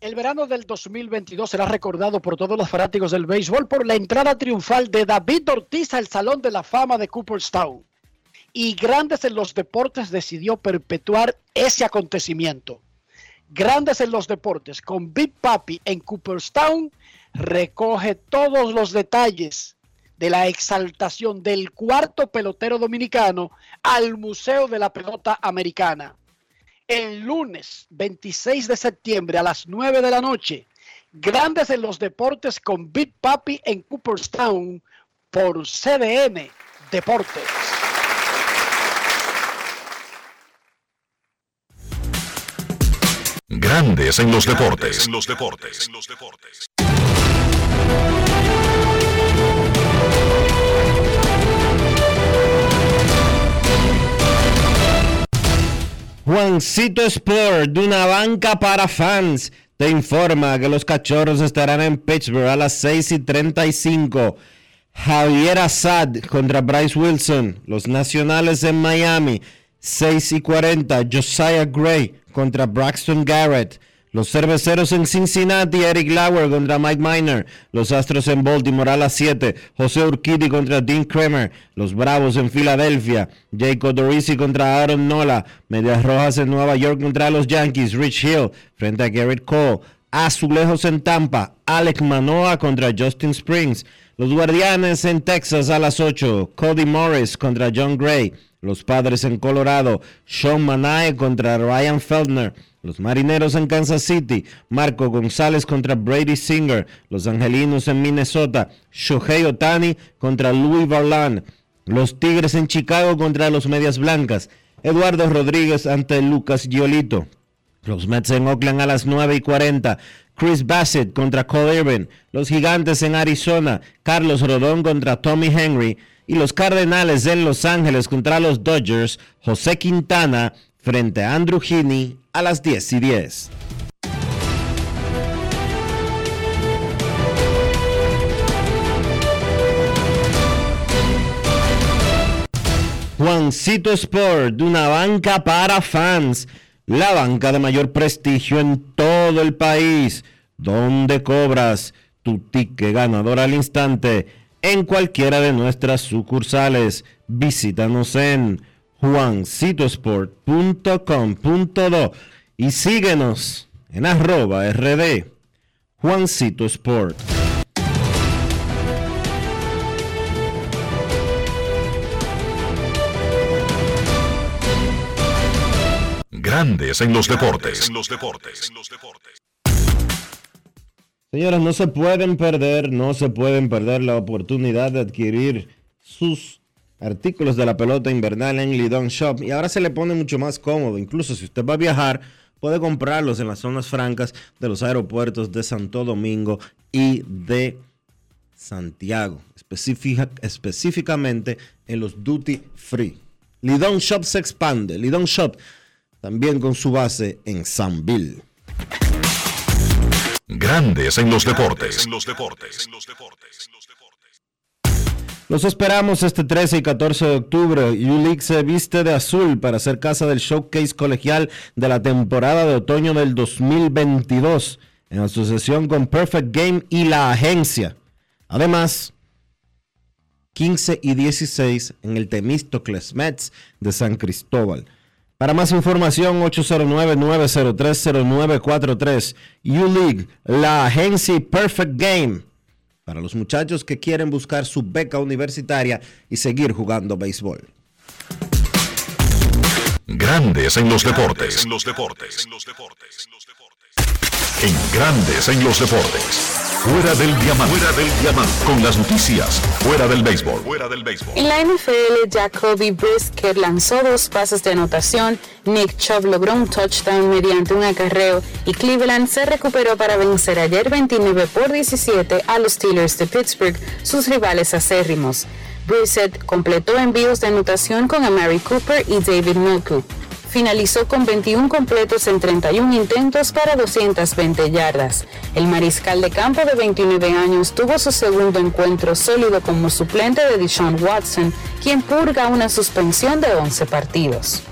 El verano del 2022 será recordado por todos los fanáticos del béisbol por la entrada triunfal de David Ortiz al Salón de la Fama de Cooperstown. Y Grandes en los Deportes decidió perpetuar ese acontecimiento. Grandes en los Deportes con Big Papi en Cooperstown recoge todos los detalles de la exaltación del cuarto pelotero dominicano al Museo de la Pelota Americana el lunes 26 de septiembre a las 9 de la noche. Grandes en los deportes con Big Papi en Cooperstown por CDN Deportes. Grandes en los deportes. En los deportes. Juancito Sport, de una banca para fans, te informa que los cachorros estarán en Pittsburgh a las 6 y 35. Javier Assad contra Bryce Wilson, los nacionales en Miami, 6 y 40. Josiah Gray contra Braxton Garrett. Los cerveceros en Cincinnati, Eric Lauer contra Mike Miner. Los Astros en Baltimore a las 7, José Urquidi contra Dean Kramer. Los Bravos en Filadelfia, Jacob Dorisi contra Aaron Nola. Medias Rojas en Nueva York contra los Yankees, Rich Hill frente a Garrett Cole. Azulejos en Tampa, Alec Manoa contra Justin Springs. Los Guardianes en Texas a las 8, Cody Morris contra John Gray. Los Padres en Colorado, Sean Manae contra Ryan Feldner. Los Marineros en Kansas City, Marco González contra Brady Singer. Los Angelinos en Minnesota, Shohei Otani contra Louis Varland. Los Tigres en Chicago contra los Medias Blancas. Eduardo Rodríguez ante Lucas Giolito. Los Mets en Oakland a las 9 y 40. Chris Bassett contra Cole Irvin. Los Gigantes en Arizona. Carlos Rodón contra Tommy Henry. Y los Cardenales en Los Ángeles contra los Dodgers. José Quintana frente a Andrew Heaney a las 10 y 10. Juancito Sport, de una banca para fans, la banca de mayor prestigio en todo el país, donde cobras tu ticket ganador al instante en cualquiera de nuestras sucursales. Visítanos en juancitosport.com.do y síguenos en arroba rd Juancito Sport. Grandes en los deportes. En los deportes. Señoras, no se pueden perder, no se pueden perder la oportunidad de adquirir sus artículos de la pelota invernal en Lidon Shop y ahora se le pone mucho más cómodo. Incluso si usted va a viajar, puede comprarlos en las zonas francas de los aeropuertos de Santo Domingo y de Santiago, específicamente en los duty free. Lidon Shop se expande. Lidon Shop también con su base en Sanville. Grandes en los deportes. En los deportes. Los esperamos este 13 y 14 de octubre. U-League se viste de azul para ser casa del showcase colegial de la temporada de otoño del 2022 en asociación con Perfect Game y la agencia. Además, 15 y 16 en el Temístocles Mets de San Cristóbal. Para más información, 809-903-0943. U-League, la agencia Perfect Game. Para los muchachos que quieren buscar su beca universitaria y seguir jugando béisbol. Grandes en los deportes. En los deportes. En Grandes en los deportes. Fuera del diamante. Fuera del diamante. Con las noticias. Fuera del béisbol. Fuera del béisbol. En la NFL, Jacoby Brisker lanzó dos pases de anotación, Nick Chubb logró un touchdown mediante un acarreo y Cleveland se recuperó para vencer ayer 29 por 17 a los Steelers de Pittsburgh, sus rivales acérrimos. Brissett completó envíos de anotación con Amari Cooper y David Milku. Finalizó con 21 completos en 31 intentos para 220 yardas. El mariscal de campo de 29 años tuvo su segundo encuentro sólido como suplente de Deshaun Watson, quien purga una suspensión de 11 partidos.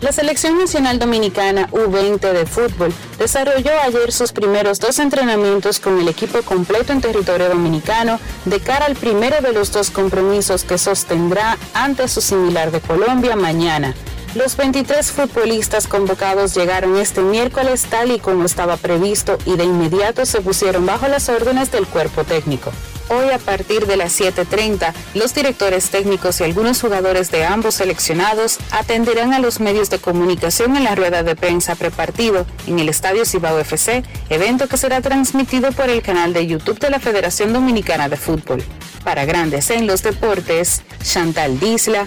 La Selección Nacional Dominicana U20 de fútbol desarrolló ayer sus primeros dos entrenamientos con el equipo completo en territorio dominicano de cara al primero de los dos compromisos que sostendrá ante su similar de Colombia mañana. Los 23 futbolistas convocados llegaron este miércoles tal y como estaba previsto y de inmediato se pusieron bajo las órdenes del cuerpo técnico. Hoy a partir de las 7.30, los directores técnicos y algunos jugadores de ambos seleccionados atenderán a los medios de comunicación en la rueda de prensa prepartido en el Estadio Cibao FC, evento que será transmitido por el canal de YouTube de la Federación Dominicana de Fútbol. Para Grandes en los Deportes, Chantal Disla,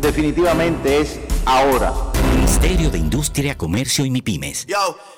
definitivamente es ahora. Ministerio de Industria, Comercio y MIPIMES. Yo,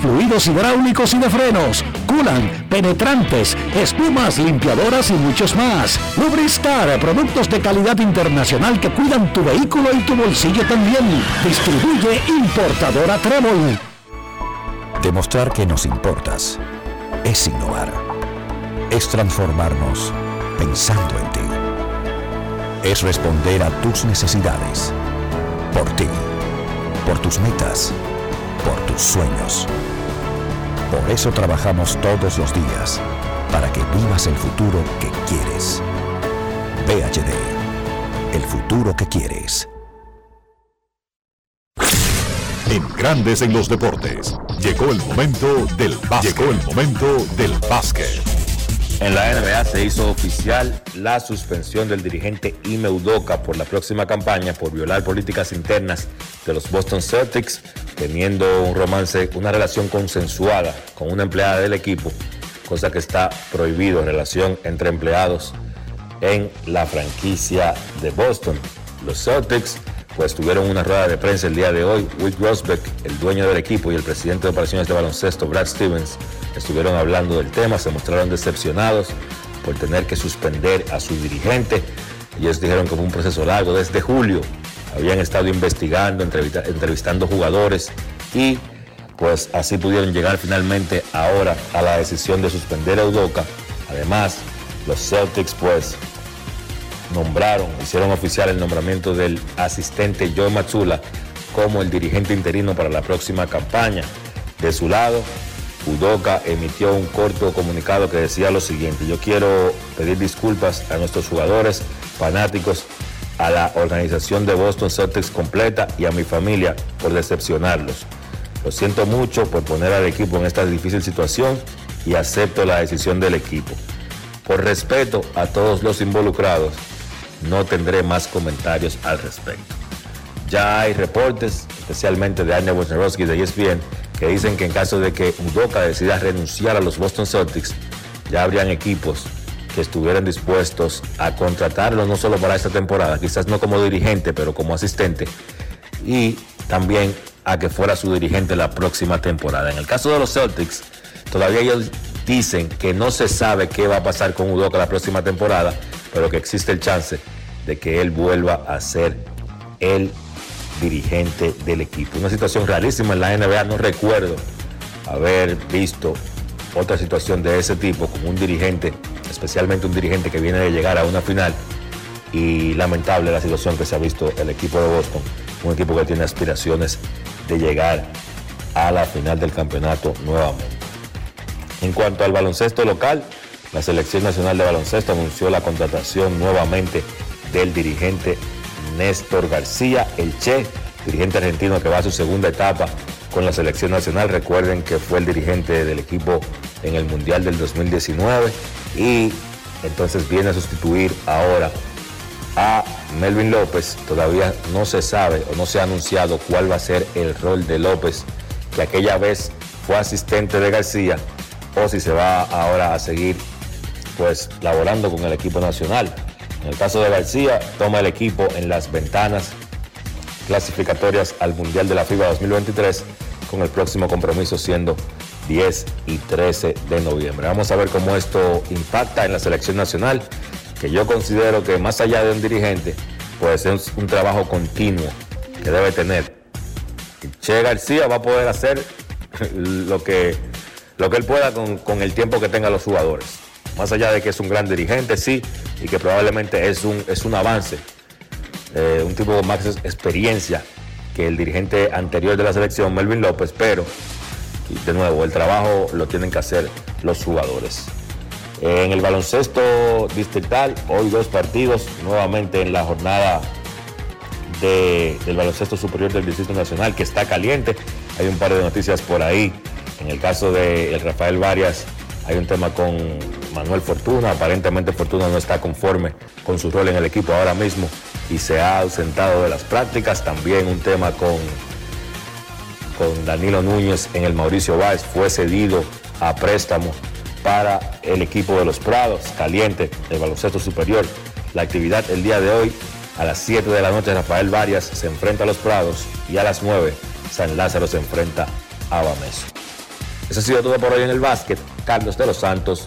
fluidos hidráulicos y de frenos, culan, penetrantes, espumas, limpiadoras y muchos más. Lubristar, productos de calidad internacional que cuidan tu vehículo y tu bolsillo también. Distribuye importadora Trébol. Demostrar que nos importas es innovar. Es transformarnos pensando en ti. Es responder a tus necesidades. Por ti. Por tus metas por tus sueños. Por eso trabajamos todos los días, para que vivas el futuro que quieres. VHD, el futuro que quieres. En Grandes en los Deportes, llegó el momento del básquet. Llegó el momento del básquet. En la NBA se hizo oficial la suspensión del dirigente Ime Udoka por la próxima campaña por violar políticas internas de los Boston Celtics, teniendo un romance, una relación consensuada con una empleada del equipo, cosa que está prohibido en relación entre empleados en la franquicia de Boston. Los Celtics pues tuvieron una rueda de prensa el día de hoy. Wick Rosbeck, el dueño del equipo y el presidente de operaciones de baloncesto, Brad Stevens, estuvieron hablando del tema, se mostraron decepcionados por tener que suspender a su dirigente. Ellos dijeron fue un proceso largo. Desde julio habían estado investigando, entrevistando jugadores y pues así pudieron llegar finalmente ahora a la decisión de suspender a Udoca. Además, los Celtics pues nombraron, hicieron oficial el nombramiento del asistente Joe Matsula como el dirigente interino para la próxima campaña. De su lado, Udoca emitió un corto comunicado que decía lo siguiente, yo quiero pedir disculpas a nuestros jugadores, fanáticos, a la organización de Boston Celtics completa y a mi familia por decepcionarlos. Lo siento mucho por poner al equipo en esta difícil situación y acepto la decisión del equipo. Por respeto a todos los involucrados, no tendré más comentarios al respecto. Ya hay reportes, especialmente de Arne Wojnarowski de ESPN, que dicen que en caso de que Udoka decida renunciar a los Boston Celtics, ya habrían equipos que estuvieran dispuestos a contratarlo no solo para esta temporada, quizás no como dirigente, pero como asistente, y también a que fuera su dirigente la próxima temporada. En el caso de los Celtics, todavía ellos dicen que no se sabe qué va a pasar con Udoka la próxima temporada, pero que existe el chance de que él vuelva a ser el dirigente del equipo. Una situación rarísima en la NBA, no recuerdo haber visto otra situación de ese tipo como un dirigente, especialmente un dirigente que viene de llegar a una final y lamentable la situación que se ha visto el equipo de Boston, un equipo que tiene aspiraciones de llegar a la final del campeonato nuevamente. En cuanto al baloncesto local, la Selección Nacional de Baloncesto anunció la contratación nuevamente del dirigente Néstor García, el Che, dirigente argentino que va a su segunda etapa con la selección nacional. Recuerden que fue el dirigente del equipo en el Mundial del 2019 y entonces viene a sustituir ahora a Melvin López. Todavía no se sabe o no se ha anunciado cuál va a ser el rol de López, que aquella vez fue asistente de García, o si se va ahora a seguir pues laborando con el equipo nacional. En el caso de García, toma el equipo en las ventanas clasificatorias al Mundial de la FIBA 2023, con el próximo compromiso siendo 10 y 13 de noviembre. Vamos a ver cómo esto impacta en la selección nacional, que yo considero que más allá de un dirigente, puede ser un trabajo continuo que debe tener. Che García va a poder hacer lo que, lo que él pueda con, con el tiempo que tengan los jugadores. Más allá de que es un gran dirigente, sí, y que probablemente es un, es un avance, eh, un tipo de más experiencia que el dirigente anterior de la selección, Melvin López, pero de nuevo, el trabajo lo tienen que hacer los jugadores. En el baloncesto distrital, hoy dos partidos, nuevamente en la jornada del baloncesto superior del Distrito Nacional, que está caliente. Hay un par de noticias por ahí. En el caso de el Rafael Varias, hay un tema con Manuel Fortuna. Aparentemente Fortuna no está conforme con su rol en el equipo ahora mismo y se ha ausentado de las prácticas. También un tema con, con Danilo Núñez en el Mauricio Báez. Fue cedido a préstamo para el equipo de los Prados, caliente, el baloncesto superior. La actividad el día de hoy a las 7 de la noche Rafael Varias se enfrenta a los Prados y a las 9 San Lázaro se enfrenta a Bameso. Eso ha sido todo por hoy en el básquet. Carlos de los Santos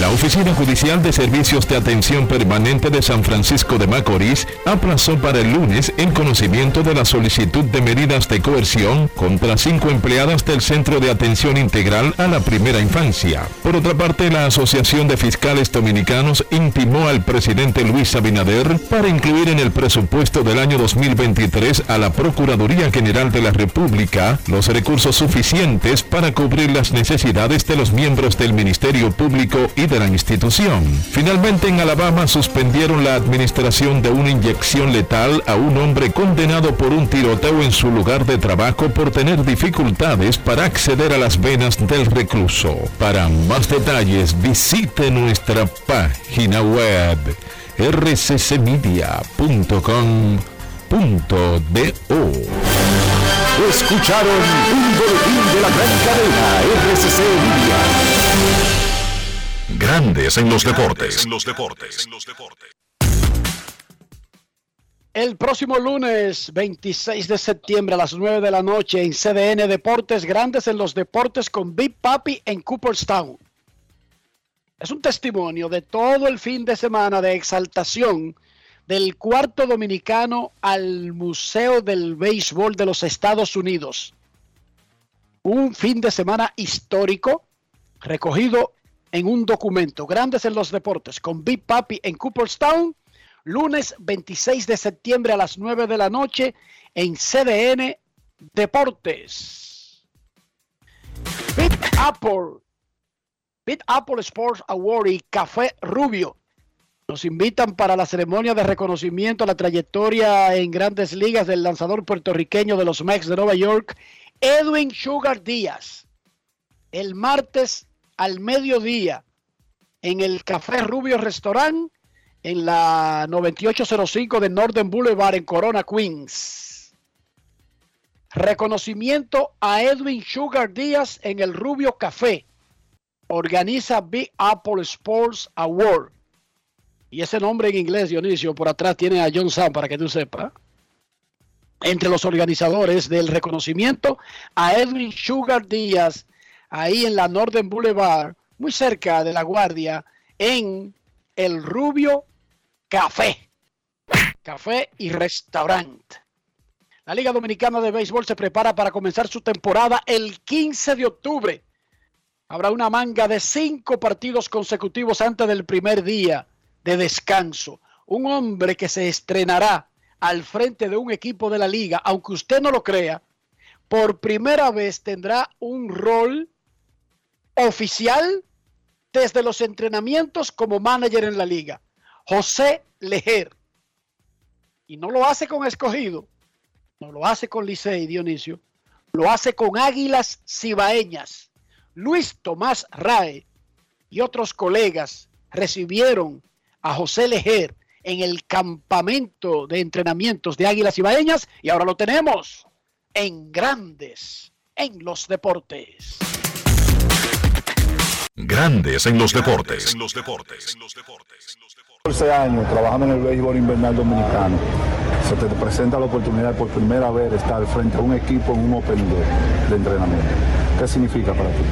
La Oficina Judicial de Servicios de Atención Permanente de San Francisco de Macorís aplazó para el lunes el conocimiento de la solicitud de medidas de coerción contra cinco empleadas del Centro de Atención Integral a la Primera Infancia. Por otra parte, la Asociación de Fiscales Dominicanos intimó al presidente Luis Abinader para incluir en el presupuesto del año 2023 a la Procuraduría General de la República los recursos suficientes para cubrir las necesidades de los miembros del Ministerio Público y de la institución. Finalmente en Alabama suspendieron la administración de una inyección letal a un hombre condenado por un tiroteo en su lugar de trabajo por tener dificultades para acceder a las venas del recluso. Para más detalles visite nuestra página web rccmedia.com.do. Escucharon un boletín de la gran cadena RCC Media. Grandes en los deportes. En los deportes. El próximo lunes 26 de septiembre a las 9 de la noche en CDN Deportes Grandes en los Deportes con Big Papi en Cooperstown. Es un testimonio de todo el fin de semana de exaltación del cuarto dominicano al Museo del Béisbol de los Estados Unidos. Un fin de semana histórico recogido en un documento. Grandes en los deportes con Big Papi en Cooperstown. Lunes 26 de septiembre a las 9 de la noche en CDN Deportes. Big Apple. Big Apple Sports Award y Café Rubio nos invitan para la ceremonia de reconocimiento a la trayectoria en grandes ligas del lanzador puertorriqueño de los Mex de Nueva York, Edwin Sugar Díaz. El martes al mediodía en el Café Rubio Restaurant en la 9805 de Northern Boulevard en Corona, Queens. Reconocimiento a Edwin Sugar Díaz en el Rubio Café. Organiza Big Apple Sports Award. Y ese nombre en inglés, Dionisio, por atrás tiene a John Sam, para que tú sepas. Entre los organizadores del reconocimiento a Edwin Sugar Díaz, ahí en la Northern Boulevard, muy cerca de La Guardia, en el Rubio Café. Café y restaurante. La Liga Dominicana de Béisbol se prepara para comenzar su temporada el 15 de octubre. Habrá una manga de cinco partidos consecutivos antes del primer día de descanso. Un hombre que se estrenará al frente de un equipo de la liga, aunque usted no lo crea, por primera vez tendrá un rol oficial desde los entrenamientos como manager en la liga. José Lejer. Y no lo hace con escogido, no lo hace con Licey Dionisio, lo hace con Águilas Cibaeñas. Luis Tomás Rae y otros colegas recibieron a José Lejer en el campamento de entrenamientos de Águilas Ibaeñas y ahora lo tenemos en Grandes en los Deportes. Grandes en los deportes. En los deportes. 14 años trabajando en el béisbol invernal dominicano. Se te presenta la oportunidad por primera vez de estar frente a un equipo en un Open Day de entrenamiento. ¿Qué significa para ti?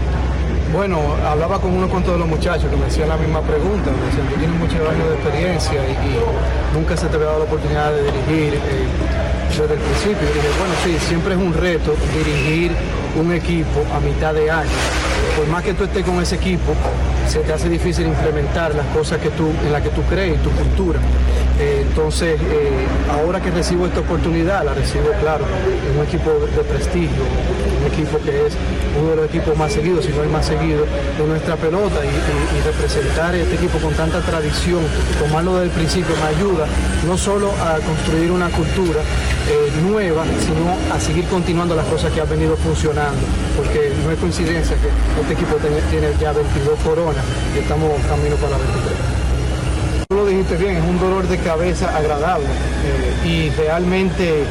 Bueno, hablaba con unos cuantos de los muchachos que me hacían la misma pregunta, me decían, tú tienes muchos años de experiencia y, y nunca se te había dado la oportunidad de dirigir eh, desde el principio. Y dije, bueno, sí, siempre es un reto dirigir un equipo a mitad de año. Por más que tú estés con ese equipo, se te hace difícil implementar las cosas que tú, en las que tú crees, tu cultura. Eh, entonces, eh, ahora que recibo esta oportunidad, la recibo, claro, en un equipo de, prestigio, un equipo que es uno de los equipos más seguidos, si no el más seguido, de nuestra pelota y, y- y representar este equipo con tanta tradición, tomarlo desde el principio me ayuda no solo a construir una cultura eh, nueva, sino a seguir continuando las cosas que han venido funcionando, porque no es coincidencia que este equipo tiene, ya 22 coronas y estamos camino para la 23. Tú lo dijiste bien, es un dolor de cabeza agradable eh, y realmente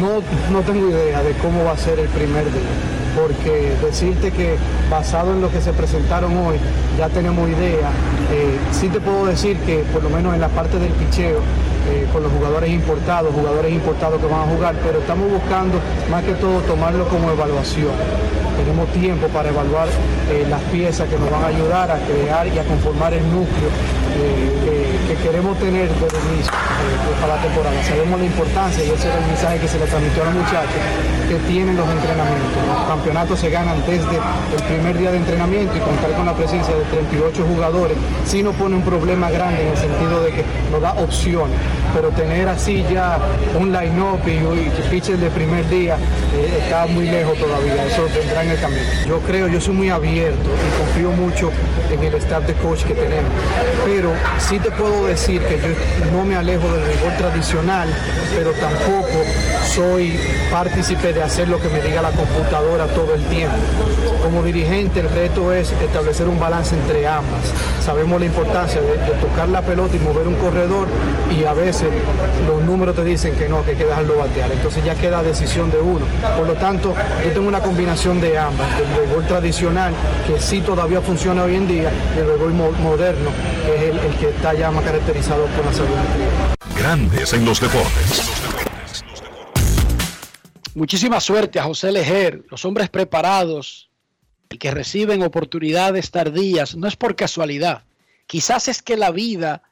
no, no tengo idea de cómo va a ser el primer día, porque decirte que basado en lo que se presentaron hoy ya tenemos idea, eh, sí te puedo decir que por lo menos en la parte del picheo, eh, con los jugadores importados, jugadores importados que van a jugar, pero estamos buscando más que todo tomarlo como evaluación. Tenemos tiempo para evaluar eh, las piezas que nos van a ayudar a crear y a conformar el núcleo que, que queremos tener inicio eh, para la temporada. Sabemos la importancia y ese era el mensaje que se le transmitió a los muchachos que tienen los entrenamientos. Los campeonatos se ganan desde el primer día de entrenamiento y contar con la presencia de 38 jugadores sí nos pone un problema grande en el sentido de que nos da opciones, pero tener así ya un line-up y, pitcher de primer día eh, está muy lejos todavía, eso vendrá en el camino. Yo creo, yo soy muy abierto y confío mucho en el staff de coach que tenemos, pero sí te puedo decir que yo no me alejo del béisbol tradicional, pero tampoco soy partícipe de hacer lo que me diga la computadora todo el tiempo. Como dirigente el reto es establecer un balance entre ambas. Sabemos la importancia de, de tocar la pelota y mover un corredor y a veces los números te dicen que no, que hay que dejarlo batear. Entonces ya queda decisión de uno. Por lo tanto, yo tengo una combinación de ambas, del béisbol tradicional, que sí todavía funciona hoy en día, y el béisbol moderno, que es el, el que está ya más caracterizado por la salud. Grandes en los deportes. Muchísima suerte a José Lejer, los hombres preparados y que reciben oportunidades tardías, no es por casualidad. Quizás es que la vida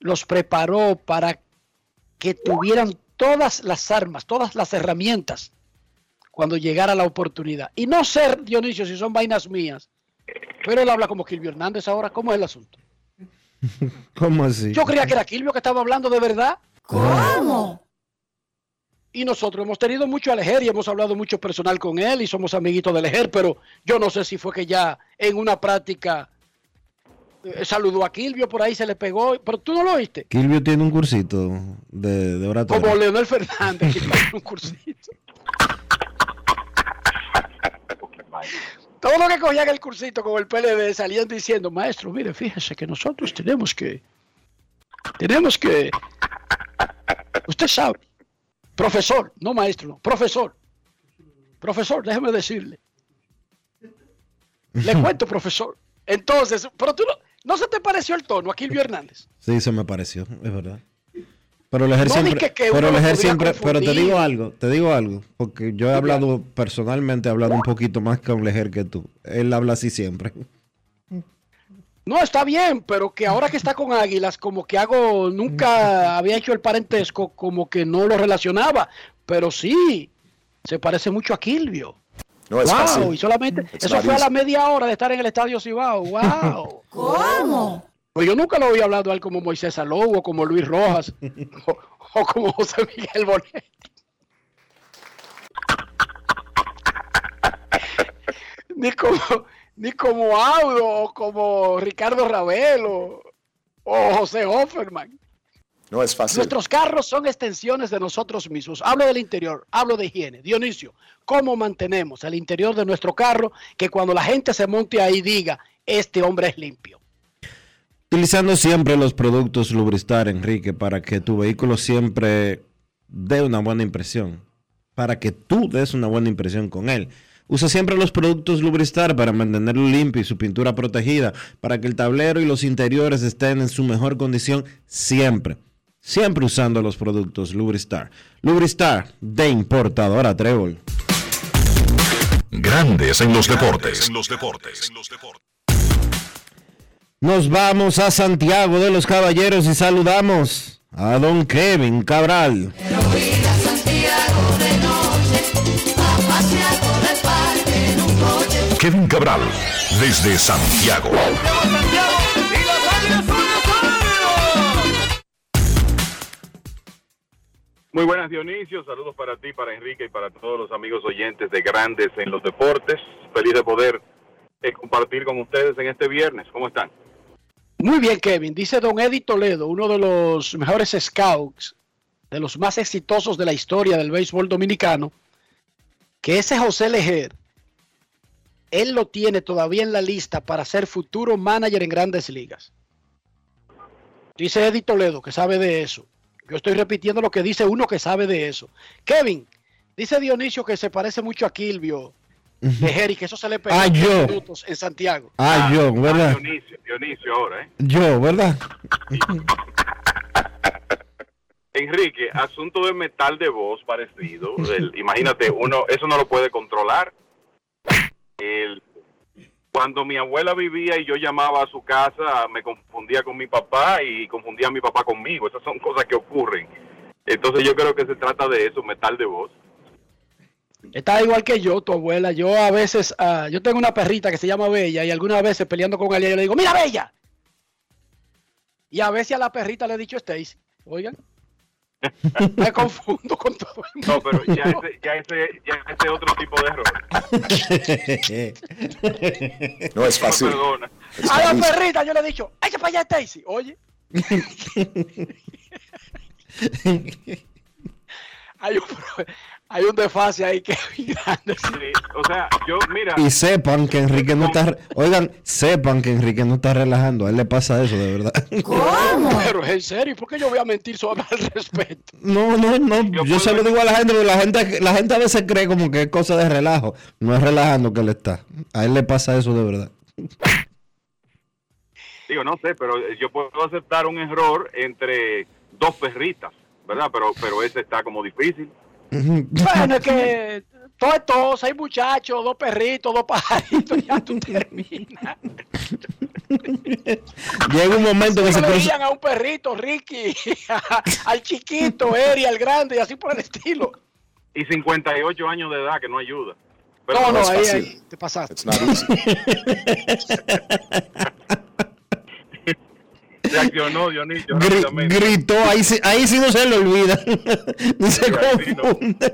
los preparó para que tuvieran todas las armas, todas las herramientas cuando llegara la oportunidad. Y no ser, Dionisio, si son vainas mías, pero él habla como Kilvio Hernández ahora. ¿Cómo es el asunto? ¿Cómo así? Yo creía que era Kilvio que estaba hablando de verdad. ¿Cómo? Y nosotros hemos tenido mucho a Lejer y hemos hablado mucho personal con él y somos amiguitos de Lejer, pero yo no sé si fue que ya en una práctica eh, saludó a Kilvio, por ahí se le pegó, pero tú no lo oíste. Kilvio tiene un cursito de, de oratoria. Como Leonel Fernández, que tiene un cursito. Todo lo que cogían el cursito con el PLD salían diciendo, maestro, mire, fíjese que nosotros tenemos que, tenemos que, usted sabe, profesor, no maestro, no, profesor, profesor, déjeme decirle, le cuento, profesor. Entonces, pero tú no, ¿no se te pareció el tono a Kilvio Hernández? Sí, se me pareció, es verdad. Pero Lejer No, siempre, que- pero podía siempre, pero te digo algo, te digo algo, porque yo he hablado personalmente, he hablado un poquito más con Lejer que tú. Él habla así siempre. No, está bien, pero que ahora que está con Águilas, como que hago, nunca había hecho el parentesco, como que no lo relacionaba, pero sí, se parece mucho a Kilvio. No es wow, fácil. y solamente, Es eso fue a la media hora de estar en el Estadio Cibao, wow. ¿Cómo? Pues yo nunca lo había hablado a él como Moisés Salou o como Luis Rojas o, o como José Miguel Bonet. ni como ni como Audo o como Ricardo Ravelo o José Hofferman. No es fácil. Nuestros carros son extensiones de nosotros mismos. Hablo del interior, hablo de higiene. Dionisio, ¿cómo mantenemos el interior de nuestro carro que cuando la gente se monte ahí diga, este hombre es limpio? Utilizando siempre los productos Lubristar, Enrique, para que tu vehículo siempre dé una buena impresión. Para que tú des una buena impresión con él. Usa siempre los productos Lubristar para mantenerlo limpio y su pintura protegida, para que el tablero y los interiores estén en su mejor condición siempre. Siempre usando los productos Lubristar. Lubristar de importadora Trébol. Grandes en los deportes. Nos vamos a Santiago de los Caballeros y saludamos a don Kevin Cabral. Kevin Cabral, desde Santiago. Muy buenas Dionisio, saludos para ti, para Enrique y para todos los amigos oyentes de Grandes en los Deportes. Feliz de poder eh, compartir con ustedes en este viernes. ¿Cómo están? Muy bien, Kevin. Dice don Eddie Toledo, uno de los mejores scouts, de los más exitosos de la historia del béisbol dominicano, que ese José Lejer, él lo tiene todavía en la lista para ser futuro manager en grandes ligas. Dice Eddie Toledo, que sabe de eso. Yo estoy repitiendo lo que dice uno que sabe de eso. Kevin, dice Dionisio que se parece mucho a Kilvio Lejer y que eso se le pegó Ah, en yo. 10 minutos en Santiago. Ah, yo, ¿verdad? Dionisio, Dionisio ahora, ¿eh? Yo, ¿verdad? Enrique, asunto de metal de voz parecido. El- imagínate, uno, eso no lo puede controlar. El- cuando mi abuela vivía y yo llamaba a su casa, me confundía con mi papá y confundía a mi papá conmigo. Esas son cosas que ocurren. Entonces yo creo que se trata de eso, metal de voz. Está igual que yo, tu abuela. Yo a veces, ah, yo tengo una perrita que se llama Bella y algunas veces peleando con ella yo le digo, mira Bella. Y a veces a la perrita le he dicho Stacy. Oigan. Me confundo con todo. el No, pero ya ese, ya ese, ya ese otro tipo de error. No es fácil. A la perrita yo le he dicho, echa para allá Stacy. Oye. hay, un, hay un desfase ahí que es grande. o sea, yo, mira. Y sepan que Enrique no está. Oigan, sepan que Enrique no está relajando. A él le pasa eso, de verdad. ¿Cómo? Pero en serio, ¿por qué yo voy a mentir sobre el respeto? No, no, no. Yo, se lo digo a la gente, porque la gente, la gente a veces cree como que es cosa de relajo. No es relajando que él está. A él le pasa eso de verdad. Digo, no sé, pero yo puedo aceptar un error entre dos perritas, ¿verdad? Pero, pero ese está como difícil. Bueno, es que todo es todo, hay muchachos, dos perritos, dos pajaritos, ya tú terminas. Llega un momento que se le a un perrito, Ricky, al chiquito, Eri, al grande, y así por el estilo. Y 58 años de edad, que no ayuda. no, no, ahí, ahí, te pasaste. Reaccionó Dionisio. gritó, ahí, ahí sí no se le olvida. ni se confunde.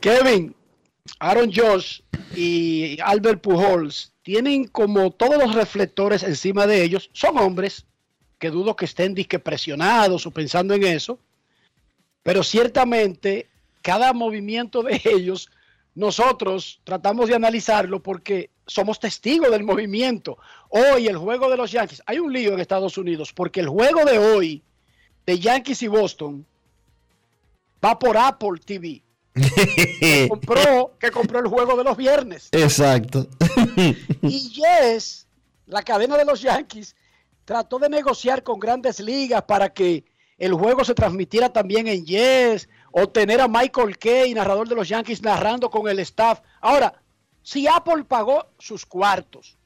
Kevin, Aaron Josh y Albert Pujols tienen como todos los reflectores encima de ellos. Son hombres que dudo que estén disque presionados o pensando en eso. Pero ciertamente cada movimiento de ellos nosotros tratamos de analizarlo porque somos testigos del movimiento. Hoy el juego de los Yankees, hay un lío en Estados Unidos porque el juego de hoy de Yankees y Boston va por Apple TV. que, compró, que compró el juego de los viernes. Exacto. y Yes, la cadena de los Yankees, trató de negociar con grandes ligas para que el juego se transmitiera también en Yes, o tener a Michael Kay, narrador de los Yankees, narrando con el staff. Ahora, si Apple pagó sus cuartos,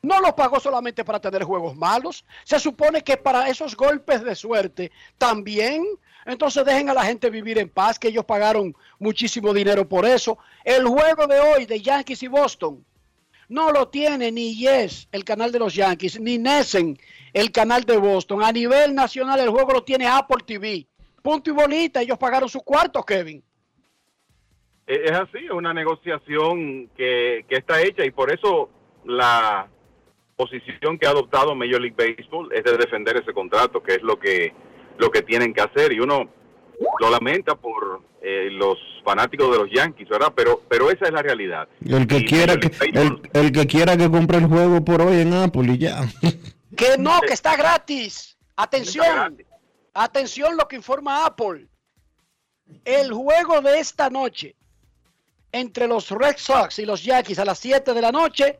no los pagó solamente para tener juegos malos, se supone que para esos golpes de suerte también. Entonces dejen a la gente vivir en paz, que ellos pagaron muchísimo dinero por eso. El juego de hoy de Yankees y Boston no lo tiene ni Yes, el canal de los Yankees, ni Nessen, el canal de Boston. A nivel nacional el juego lo tiene Apple TV. Punto y bolita, ellos pagaron sus cuartos, Kevin. Es así, es una negociación que, está hecha y por eso la posición que ha adoptado Major League Baseball es de defender ese contrato, que es lo que lo que tienen que hacer y uno lo lamenta por eh, los fanáticos de los Yankees, ¿verdad? Pero pero esa es la realidad. El que quiera que el, que quiera que compre el juego por hoy en Apple y ya. Que no, que está gratis. Atención. Atención lo que informa Apple. El juego de esta noche entre los Red Sox y los Yankees a las 7 de la noche,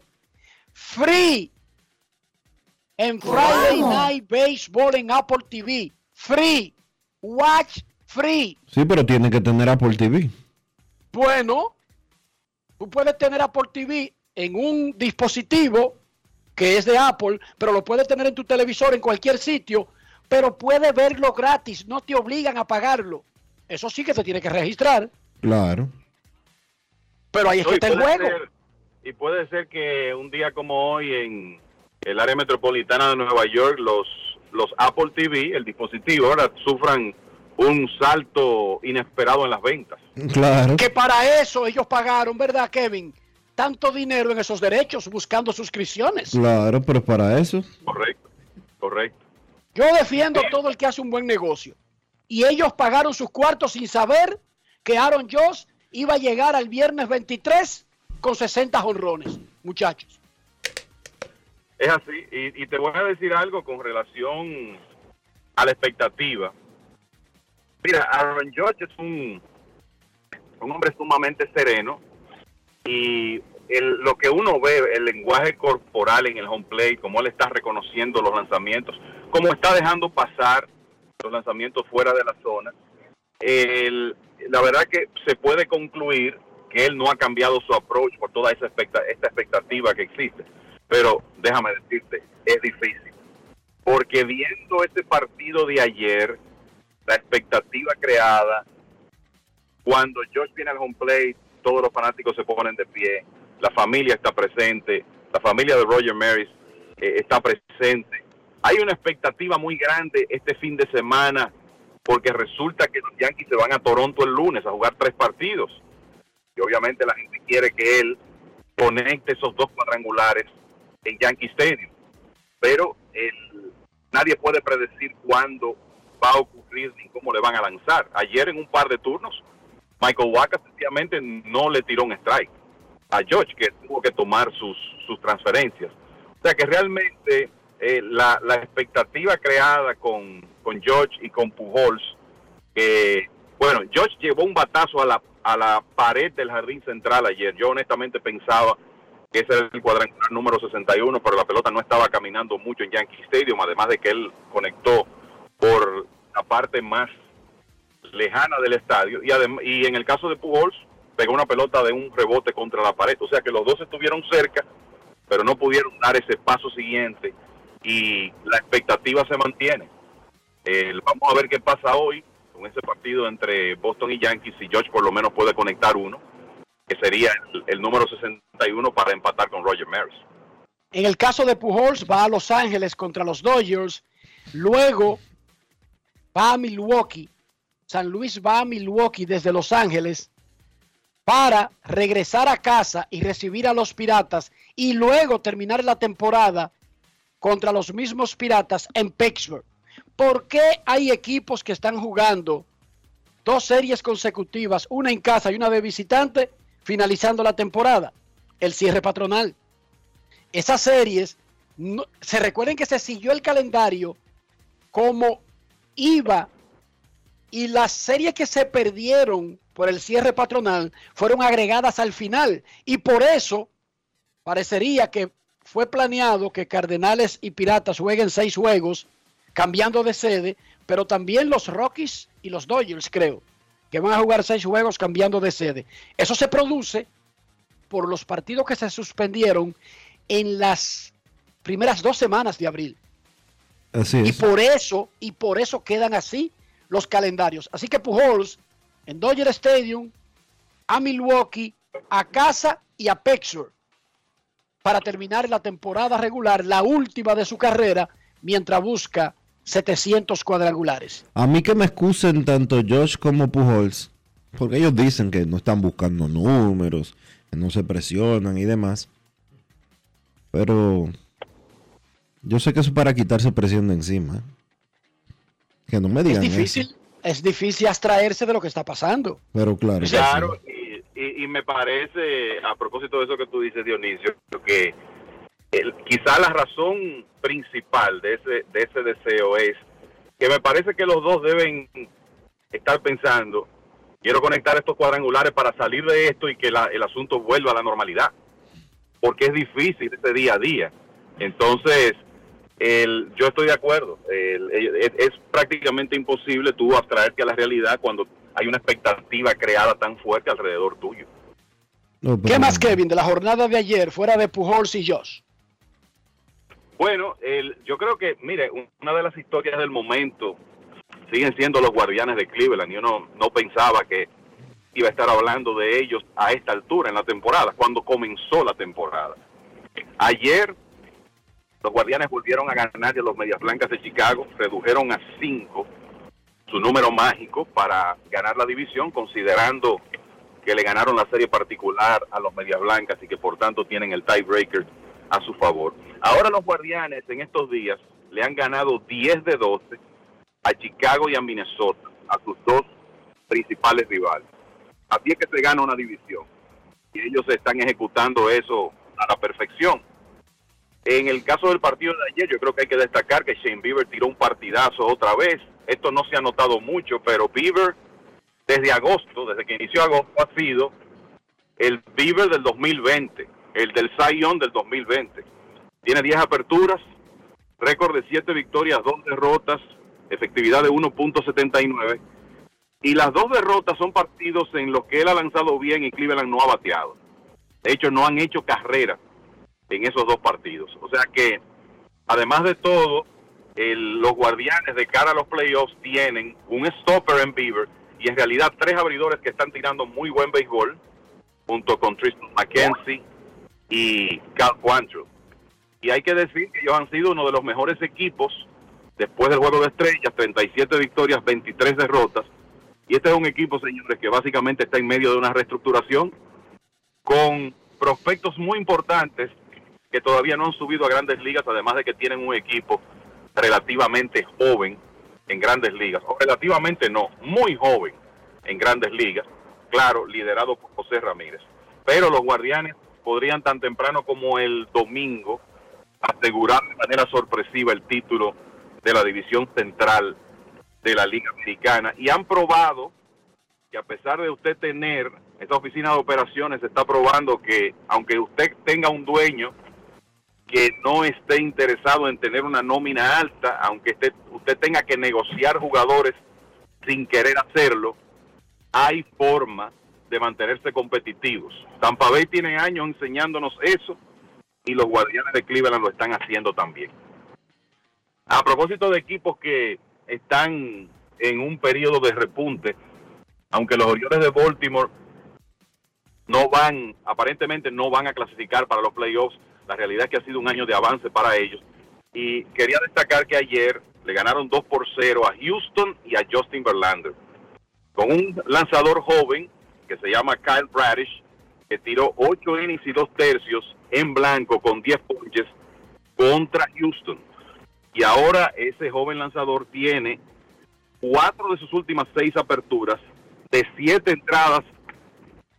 free en Friday Night Baseball en Apple TV. Free. Watch free. Sí, pero tiene que tener Apple TV. Bueno, tú puedes tener Apple TV en un dispositivo que es de Apple, pero lo puedes tener en tu televisor en cualquier sitio, pero puedes verlo gratis, no te obligan a pagarlo. Eso sí que te tiene que registrar. Claro. Pero ahí está el juego. y puede ser que un día como hoy en el área metropolitana de Nueva York, los, los Apple TV, el dispositivo, ahora sufran un salto inesperado en las ventas. Claro. Que para eso ellos pagaron, ¿verdad, Kevin? Tanto dinero en esos derechos buscando suscripciones. Claro, pero para eso. Correcto, correcto. Yo defiendo todo el que hace un buen negocio. Y ellos pagaron sus cuartos sin saber que Aaron Josh iba a llegar al viernes 23 con 60 honrones, muchachos. Es así, y, te voy a decir algo con relación a la expectativa. Mira, Aaron George es un, un hombre sumamente sereno y lo que uno ve, el lenguaje corporal en el home play, cómo él está reconociendo los lanzamientos, cómo está dejando pasar los lanzamientos fuera de la zona, el, la verdad que se puede concluir que él no ha cambiado su approach por toda esa esta expectativa que existe. Pero déjame decirte, es difícil. Porque viendo ese partido de ayer, la expectativa creada, cuando Josh viene al home plate, todos los fanáticos se ponen de pie, la familia está presente, la familia de Roger Maris eh, está presente. Hay una expectativa muy grande este fin de semana porque resulta que los Yankees se van a Toronto el lunes a jugar tres partidos. Y obviamente la gente quiere que él conecte esos dos cuadrangulares en Yankee Stadium. Pero nadie puede predecir cuándo va a ocurrir ni cómo le van a lanzar. Ayer en un par de turnos, Michael Waka sencillamente no le tiró un strike a George, que tuvo que tomar sus, sus transferencias. O sea que realmente eh, la, la expectativa creada con, con George y con Pujols, que, bueno, George llevó un batazo a la, a la pared del jardín central ayer. Yo honestamente pensaba que ese era el cuadrangular número 61, pero la pelota no estaba caminando mucho en Yankee Stadium, además de que él conectó por la parte más lejana del estadio. Y, y en el caso de Pujols, pegó una pelota de un rebote contra la pared. O sea que los dos estuvieron cerca, pero no pudieron dar ese paso siguiente y la expectativa se mantiene. Eh, vamos a ver qué pasa hoy con ese partido entre Boston y Yankees, si George por lo menos puede conectar uno, que sería el, el número 61 para empatar con Roger Maris. En el caso de Pujols, va a Los Ángeles contra los Dodgers. Luego va a Milwaukee. San Luis va a Milwaukee desde Los Ángeles para regresar a casa y recibir a los Piratas y luego terminar la temporada contra los mismos Piratas en Pittsburgh. ¿Por qué hay equipos que están jugando dos series consecutivas, una en casa y una de visitante, finalizando la temporada? El cierre patronal. Esas series, no- se recuerden que se siguió el calendario como iba y las series que se perdieron por el cierre patronal fueron agregadas al final y por eso parecería que fue planeado que Cardenales y Piratas jueguen seis juegos cambiando de sede, pero también los Rockies y los Dodgers creo que van a jugar seis juegos cambiando de sede. Eso se produce por los partidos que se suspendieron en las primeras dos semanas de abril. Así Y es. por eso, y por eso quedan así los calendarios. Así que Pujols en Dodger Stadium, a Milwaukee, a casa y a Pittsburgh para terminar la temporada regular, la última de su carrera, mientras busca 700 cuadrangulares. A mí que me excusen tanto Josh como Pujols, porque ellos dicen que no están buscando números, que no se presionan y demás. Pero yo sé que eso es para quitarse presión de encima. ¿eh? Que no me Es digan difícil, eso. es difícil abstraerse de lo que está pasando. Pero claro. Claro, sí. y, y- y me parece, a propósito de eso que tú dices, Dionisio, que el- quizá la razón principal de ese, de ese deseo es que me parece que los dos deben estar pensando, quiero conectar estos cuadrangulares para salir de esto y que la- el asunto vuelva a la normalidad, porque es difícil ese día a día. Entonces, el, yo estoy de acuerdo, el- el- es, es prácticamente imposible tú abstraerte a la realidad cuando hay una expectativa creada tan fuerte alrededor tuyo. No, ¿Qué más, Kevin, de la jornada de ayer, fuera de Pujols y Josh? Bueno, el, yo creo que, mire, un- una de las historias del momento siguen siendo los guardianes de Cleveland. Yo no, no pensaba que iba a estar hablando de ellos a esta altura en la temporada, cuando comenzó la temporada. Ayer los guardianes volvieron a ganar a los Medias Blancas de Chicago, redujeron a 5 su número mágico para ganar la división, considerando que le ganaron la serie particular a los Medias Blancas y que por tanto tienen el tiebreaker a su favor. Ahora los guardianes en estos días le han ganado 10 de 12 a Chicago y a Minnesota, a sus dos principales rivales. Así es que se gana una división. Y ellos están ejecutando eso a la perfección. En el caso del partido de ayer, yo creo que hay que destacar que Shane Bieber tiró un partidazo otra vez. Esto no se ha notado mucho, pero Bieber, desde agosto, desde que inició agosto, ha sido el Bieber del 2020, el del Young del 2020. Tiene 10 aperturas, récord de 7 victorias, 2 derrotas, efectividad de 1.79. Y las dos derrotas son partidos en los que él ha lanzado bien y Cleveland no ha bateado. De hecho, no han hecho carrera en esos dos partidos. O sea que, además de todo, el- los guardianes de cara a los playoffs tienen un stopper en Beaver y en realidad tres abridores que están tirando muy buen béisbol, junto con Tristan McKenzie y Cal Quantrill. Y hay que decir que ellos han sido uno de los mejores equipos después del juego de estrellas, 37 victorias, 23 derrotas. Y este es un equipo, señores, que básicamente está en medio de una reestructuración con prospectos muy importantes que todavía no han subido a grandes ligas, además de que tienen un equipo relativamente joven en grandes ligas, o relativamente no, muy joven en grandes ligas, claro, liderado por José Ramírez. Pero los guardianes podrían tan temprano como el domingo asegurar de manera sorpresiva el título de la división central de la Liga Americana. Y han probado que a pesar de usted tener esta oficina de operaciones, está probando que aunque usted tenga un dueño que no esté interesado en tener una nómina alta, aunque usted, usted tenga que negociar jugadores sin querer hacerlo, hay forma de mantenerse competitivos. Tampa Bay tiene años enseñándonos eso y los guardianes de Cleveland lo están haciendo también. A propósito de equipos que están en un periodo de repunte, aunque los Orioles de Baltimore no van, aparentemente no van a clasificar para los playoffs, la realidad es que ha sido un año de avance para ellos. Y quería destacar que ayer le ganaron 2 por 0 a Houston y a Justin Verlander, con un lanzador joven que se llama Kyle Bradish, que tiró 8 innings y 2 tercios en blanco con 10 ponches contra Houston. Y ahora ese joven lanzador tiene cuatro de sus últimas seis aperturas de siete entradas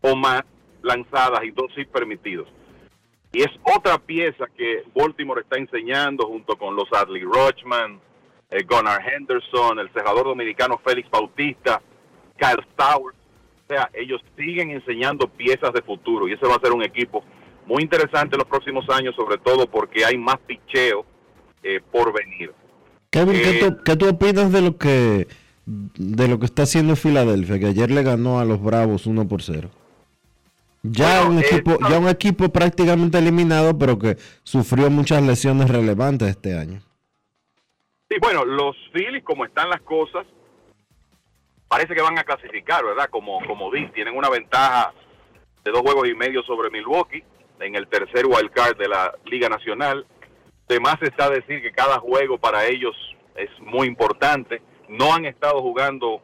o más lanzadas y dos sí permitidos. Y es otra pieza que Baltimore está enseñando junto con los Adley Rochman, eh, Gunnar Henderson, el cerrador dominicano Félix Bautista, Kyle Stowers. O sea, ellos siguen enseñando piezas de futuro y ese va a ser un equipo muy interesante en los próximos años, sobre todo porque hay más picheo eh, por venir. Kevin, ¿qué, Eh, tú, qué tú opinas de lo que de lo que está haciendo Filadelfia, que ayer le ganó a los Bravos 1 por 0? Ya Bueno, un eh, equipo, ya un equipo prácticamente eliminado, pero que sufrió muchas lesiones relevantes este año. Sí, bueno, los Phillies, como están las cosas, parece que van a clasificar, ¿verdad? Como, como di, tienen una ventaja de dos juegos y medio sobre Milwaukee en el tercer wild card de la Liga Nacional. De más está decir que cada juego para ellos es muy importante. No han estado jugando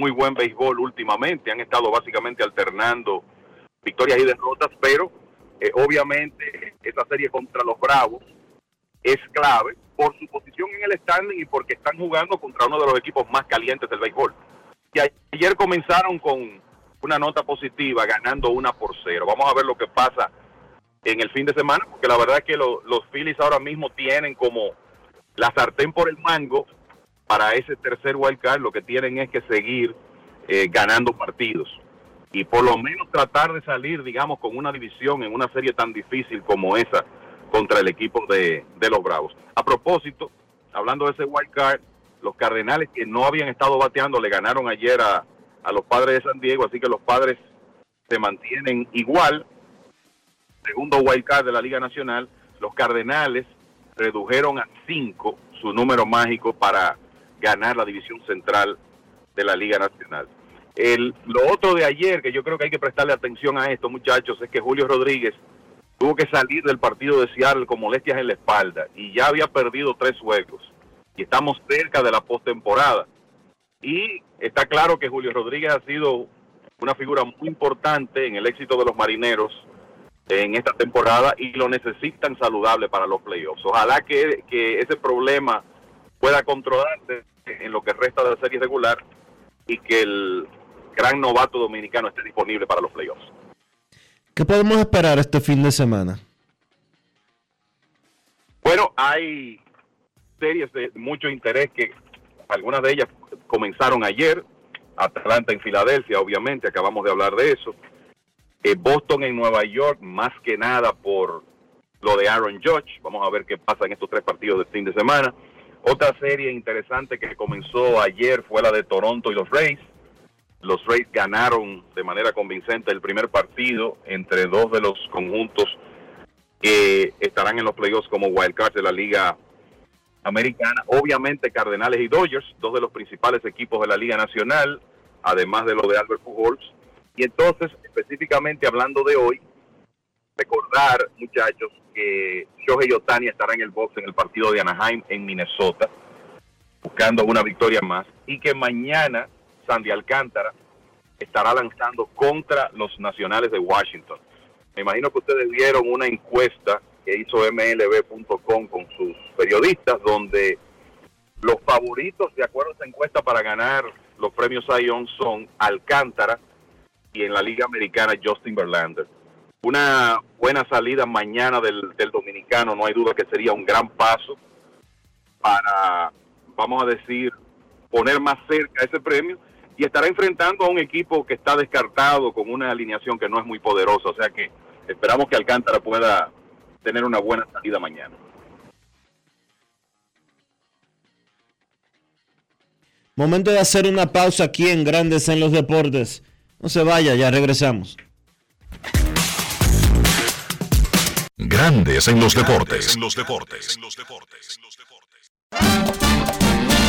muy buen béisbol últimamente, han estado básicamente alternando victorias y derrotas, pero eh, obviamente esta serie contra los Bravos es clave por su posición en el standing y porque están jugando contra uno de los equipos más calientes del béisbol. A- ayer comenzaron con una nota positiva, ganando una por cero. Vamos a ver lo que pasa en el fin de semana, porque la verdad es que lo- los Phillies ahora mismo tienen como la sartén por el mango para ese tercer wild card. Lo que tienen es que seguir eh, ganando partidos y por lo menos tratar de salir, digamos, con una división en una serie tan difícil como esa contra el equipo de, de los Bravos. A propósito, hablando de ese wild card, los Cardenales que no habían estado bateando le ganaron ayer a, a los Padres de San Diego, así que los Padres se mantienen igual. Segundo wild card de la Liga Nacional, los Cardenales redujeron a 5 su número mágico para ganar la división central de la Liga Nacional. El, lo otro de ayer, que yo creo que hay que prestarle atención a esto, muchachos, es que Julio Rodríguez tuvo que salir del partido de Seattle con molestias en la espalda y ya había perdido tres juegos. Y estamos cerca de la postemporada. Y está claro que Julio Rodríguez ha sido una figura muy importante en el éxito de los marineros en esta temporada y lo necesitan saludable para los playoffs. Ojalá que, que ese problema pueda controlarse en lo que resta de la serie regular y que el gran novato dominicano esté disponible para los playoffs. ¿Qué podemos esperar este fin de semana? Bueno, hay series de mucho interés que algunas de ellas comenzaron ayer. Atlanta en Filadelfia, obviamente, acabamos de hablar de eso. Eh, Boston en Nueva York, más que nada por lo de Aaron Judge. Vamos a ver qué pasa en estos tres partidos del fin de semana. Otra serie interesante que comenzó ayer fue la de Toronto y los Rays. Los Rays ganaron de manera convincente el primer partido entre dos de los conjuntos que estarán en los playoffs como wildcards de la Liga Americana. Obviamente Cardenales y Dodgers, dos de los principales equipos de la Liga Nacional, además de lo de Albert Pujols. Y entonces, específicamente hablando de hoy, recordar, muchachos, que Shohei Otani estará en el box en el partido de Anaheim en Minnesota, buscando una victoria más, y que mañana Sandy Alcántara estará lanzando contra los nacionales de Washington. Me imagino que ustedes vieron una encuesta que hizo MLB.com con sus periodistas, donde los favoritos, de acuerdo a esta encuesta, para ganar los premios Zion son Alcántara y en la Liga Americana Justin Verlander. Una buena salida mañana del, del dominicano, no hay duda que sería un gran paso para, vamos a decir, poner más cerca ese premio y estará enfrentando a un equipo que está descartado con una alineación que no es muy poderosa. O sea que esperamos que Alcántara pueda tener una buena salida mañana. Momento de hacer una pausa aquí en Grandes en los Deportes. No se vaya, ya regresamos. Grandes en los deportes. En los deportes.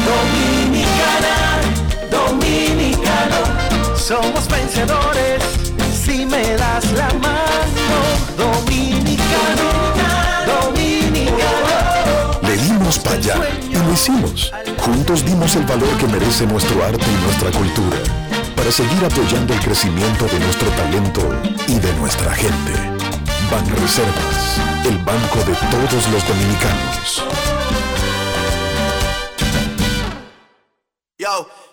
Dominicana, dominicano, somos vencedores si me das la mano. Dominicano, dominicano. Le dimos para allá y lo hicimos. Juntos dimos el valor que merece nuestro arte y nuestra cultura para seguir apoyando el crecimiento de nuestro talento y de nuestra gente. Banreservas, el banco de todos los dominicanos. Yo,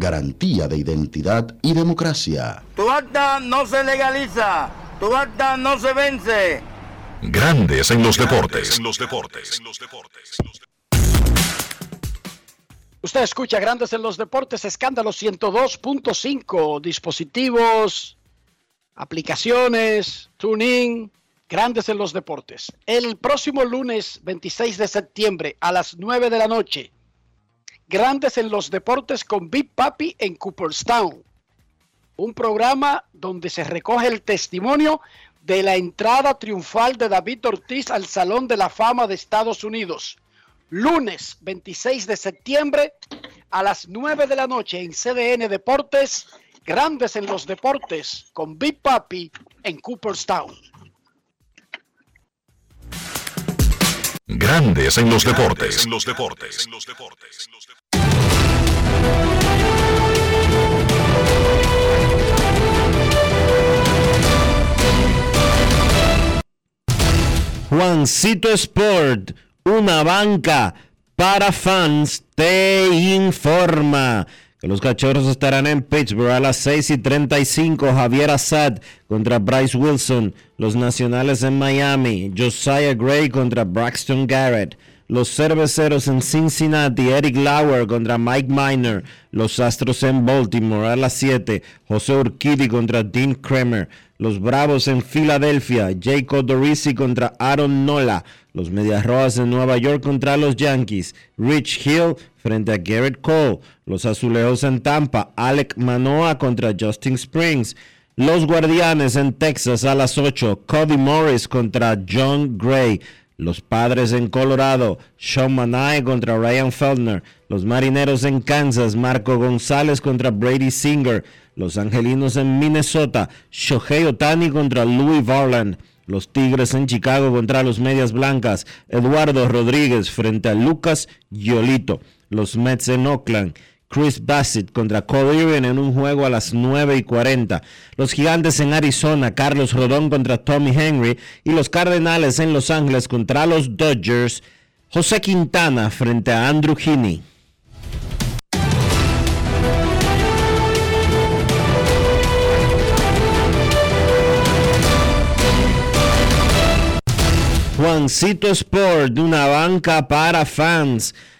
Garantía de identidad y democracia. Tu acta no se legaliza. Tu acta no se vence. Grandes en los deportes. En los deportes. Usted escucha Grandes en los Deportes, escándalo 102.5, dispositivos, aplicaciones, tuning, Grandes en los Deportes. El próximo lunes 26 de septiembre a las 9 de la noche, Grandes en los Deportes con Big Papi en Cooperstown. Un programa donde se recoge el testimonio de la entrada triunfal de David Ortiz al Salón de la Fama de Estados Unidos. Lunes 26 de septiembre a las 9 de la noche en CDN Deportes, Grandes en los Deportes con Big Papi en Cooperstown. Grandes en los deportes. En los deportes. Juancito Sport, una banca para fans, te informa que los cachorros estarán en Pittsburgh a las 6 y 35. Javier Assad contra Bryce Wilson. Los nacionales en Miami. Josiah Gray contra Braxton Garrett. Los cerveceros en Cincinnati, Eric Lauer contra Mike Miner. Los Astros en Baltimore a las 7. José Urquidi contra Dean Kramer. Los Bravos en Filadelfia, Jacob Dorisi contra Aaron Nola. Los Medias Rojas en Nueva York contra los Yankees. Rich Hill frente a Garrett Cole. Los Azulejos en Tampa, Alec Manoa contra Justin Springs. Los Guardianes en Texas a las 8, Cody Morris contra John Gray. Los Padres en Colorado, Sean Manae contra Ryan Feldner. Los Marineros en Kansas, Marco González contra Brady Singer. Los Angelinos en Minnesota, Shohei Otani contra Louis Varland. Los Tigres en Chicago contra los Medias Blancas, Eduardo Rodríguez frente a Lucas Giolito. Los Mets en Oakland, Chris Bassett contra Cole Irvin en un juego a las 9 y 40. Los Gigantes en Arizona, Carlos Rodón contra Tommy Henry. Y los Cardenales en Los Ángeles contra los Dodgers, José Quintana frente a Andrew Heaney. Juancito Sport, una banca para fans,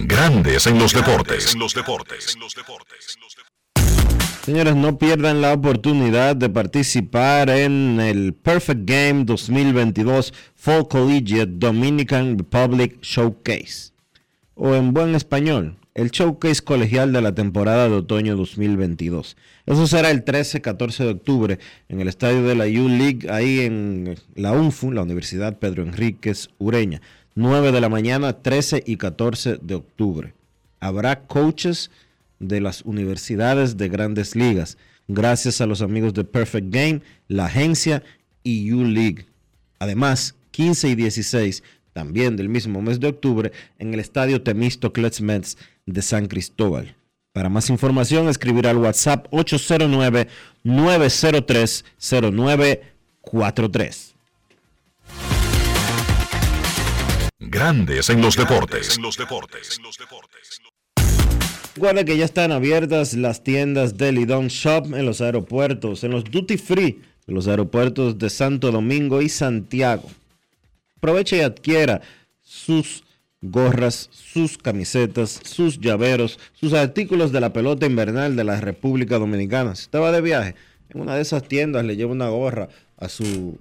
Grandes en los deportes. En los deportes. Señores, no pierdan la oportunidad de participar en el Perfect Game 2022 Fall Collegiate Dominican Republic Showcase. O en buen español, el Showcase colegial de la temporada de otoño 2022. Eso será el 13-14 de octubre en el estadio de la U-League, ahí en la UNFU, la Universidad Pedro Enríquez Ureña. 9 de la mañana, 13 y 14 de octubre. Habrá coaches de las universidades de grandes ligas, gracias a los amigos de Perfect Game, la agencia y U-League. Además, 15 y 16 también del mismo mes de octubre en el estadio Temístocles Mets de San Cristóbal. Para más información, escribir al WhatsApp 809-903-0943. Grandes en los deportes. En los deportes. Recuerda que ya están abiertas las tiendas de Lidon Shop en los aeropuertos, en los duty free de los aeropuertos de Santo Domingo y Santiago. Aproveche y adquiera sus gorras, sus camisetas, sus llaveros, sus artículos de la pelota invernal de la República Dominicana. Si usted va de viaje, en una de esas tiendas le lleva una gorra a su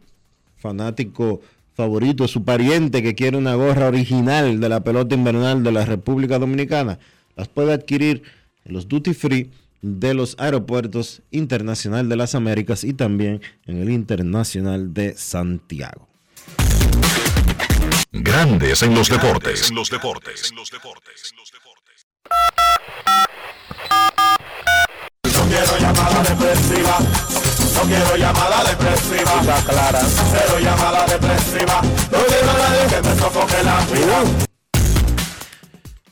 fanático favorito, su pariente que quiere una gorra original de la pelota invernal de la República Dominicana, las puede adquirir en los duty free de los aeropuertos internacional de las Américas y también en el internacional de Santiago. Grandes en los deportes. En los deportes. No quiero llamada depresiva. No quiero llamada depresiva. clara. Cero llamada depresiva. No quiero nadie que me sofoque la vida.